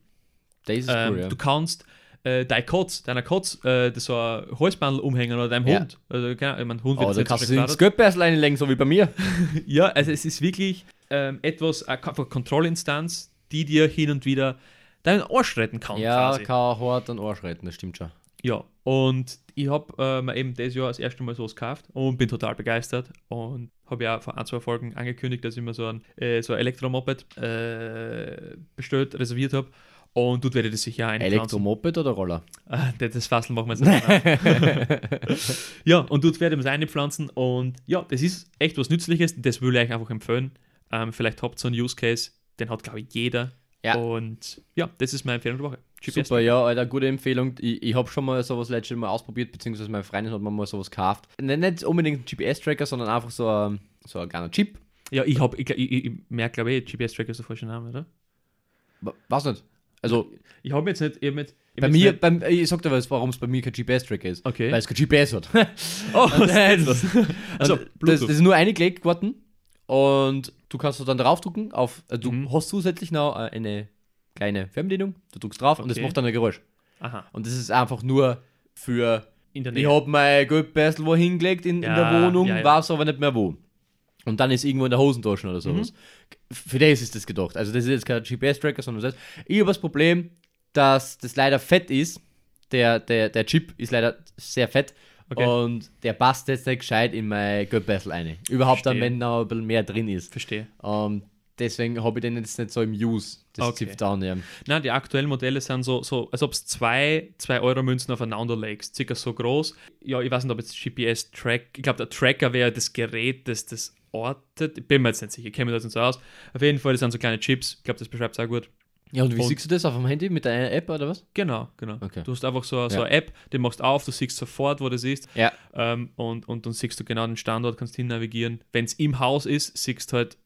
Das ist Ähm, cool, ja. Du kannst äh, dein Kotz, deiner Kotz, äh, das so ein Holzbandel umhängen oder deinem Ja. Hund. Also, keine ich mein, Hund wird Oh, jetzt kannst du ins geflattert. Geldbeutel reinlegen, so wie bei mir. [LAUGHS] Ja, also es ist wirklich ähm, etwas, eine Kontrollinstanz, die dir hin und wieder deinen Arsch retten kann. Ja, quasi. kann hart an Arsch retten, das stimmt schon. Ja, und ich habe äh, mir eben dieses Jahr das erste Mal sowas gekauft und bin total begeistert und habe ja vor ein, zwei Folgen angekündigt, dass ich mir so ein, äh, so ein Elektromoped äh, bestellt, reserviert habe und dort werde ich das sicher einpflanzen. Elektromoped oder Roller? Ah, das Fassel machen wir jetzt nicht. [LAUGHS] ja, und dort werde ich es einpflanzen und ja, das ist echt was Nützliches, das will ich euch einfach empfehlen. Ähm, vielleicht habt ihr so einen Use Case, den hat glaube ich jeder. Ja. Und ja, das ist meine Empfehlung der Woche. GPS. Super, ja, Alter, gute Empfehlung. Ich, ich habe schon mal sowas letztes Mal ausprobiert, beziehungsweise meine Freundin hat mir mal sowas gekauft. Nicht, nicht unbedingt ein GPS-Tracker, sondern einfach so ein, so ein kleiner Chip. Ja, ich, hab, ich, ich, ich merke glaube ich, GPS-Tracker ist der falsche Name, oder? Wa- Was nicht? Also, Ich habe jetzt nicht, ich hab jetzt, ich bei mir, jetzt beim, ich sag dir was, warum es bei mir kein GPS-Tracker ist. Okay. Weil es kein GPS hat. Nicht, oh, Nein? [LAUGHS] Also, [LAUGHS] Also, das, das ist nur eingelegt worden und du kannst dann draufdrücken. Auf, äh, du Mhm. hast zusätzlich noch äh, eine kleine Fernbedienung. Du drückst drauf und das Okay. macht dann ein Geräusch. Aha, Und das ist einfach nur für in der Ich habe mein Geldbeutel wo hingelegt in, in Ja, der Wohnung, ja, ja. weiß aber nicht mehr wo. Und dann ist irgendwo in der Hosentasche oder sowas. Für das ist das gedacht. Also das ist jetzt kein GPS-Tracker, sondern das. Ich habe das Problem, dass das leider fett ist. Der, der, der Chip ist leider sehr fett. Okay. Und der passt jetzt nicht gescheit in mein Geldbeutel rein. Überhaupt dann, Verstehe. wenn noch ein bisschen mehr drin ist. Verstehe. Ähm, deswegen habe ich den jetzt nicht so im Use. Das Okay. zipft down, ja. Nein, die aktuellen Modelle sind so, so als ob es zwei 2-Euro-Münzen aufeinander legst, circa so groß. Ja, ich weiß nicht, ob jetzt GPS-Track, ich glaube, der Tracker wäre das Gerät, das das ortet. Ich bin mir jetzt nicht sicher, ich kenne mich da jetzt nicht so aus. Auf jeden Fall, das sind so kleine Chips, ich glaube, das beschreibt es auch gut. Ja, und wie Und- siehst du das auf dem Handy mit deiner App oder was? Genau, genau. Okay. Du hast einfach so, so Ja. eine App, die machst auf, du siehst sofort, wo das ist. Ja. Ähm, und, und dann siehst du genau den Standort, kannst hin navigieren. Wenn es im Haus ist, siehst du halt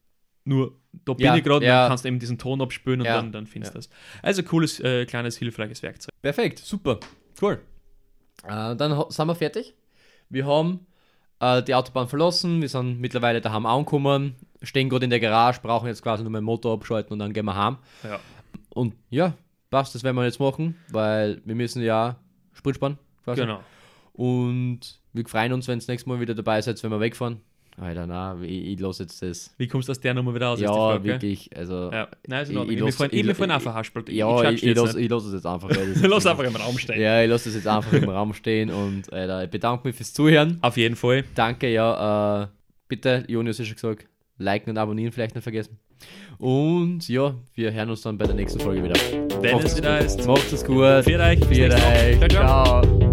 nur, da bin Ja, ich gerade, ja. dann kannst du eben diesen Ton abspülen und Ja, dann, dann findest du das. Also cooles, äh, kleines, hilfreiches Werkzeug. Perfekt, super. Cool. Äh, dann sind wir fertig. Wir haben äh, die Autobahn verlassen, wir sind mittlerweile daheim angekommen, stehen gerade in der Garage, brauchen jetzt quasi nur meinen Motor abschalten und dann gehen wir heim. Ja. Und ja, passt, das werden wir jetzt machen, weil wir müssen ja Sprit sparen. Quasi. Genau. Und Wir freuen uns, wenn ihr das nächste Mal wieder dabei seid, wenn wir wegfahren. Alter, na, ich, ich lasse jetzt das. Wie kommst du aus der Nummer wieder raus? ist ja, Frage, wirklich. Also, Ja, nein, ist in Ich- Ordnung. ich ich- ich- ja, ich, ich, lasse lasse ich lass es jetzt einfach. Ja, [LAUGHS] das ist- Lass einfach im Raum stehen. Ja, ich lasse es jetzt einfach im Raum stehen und Alter, ich bedanke mich fürs Zuhören. Auf jeden Fall. Danke, ja. Äh, bitte, Jonius hat schon gesagt, liken und abonnieren vielleicht nicht vergessen. Und ja, wir hören uns dann bei der nächsten Folge wieder. Wenn Macht's es wieder ist. Macht's es gut. Für euch. Woche. euch. Ciao, ciao. Ciao.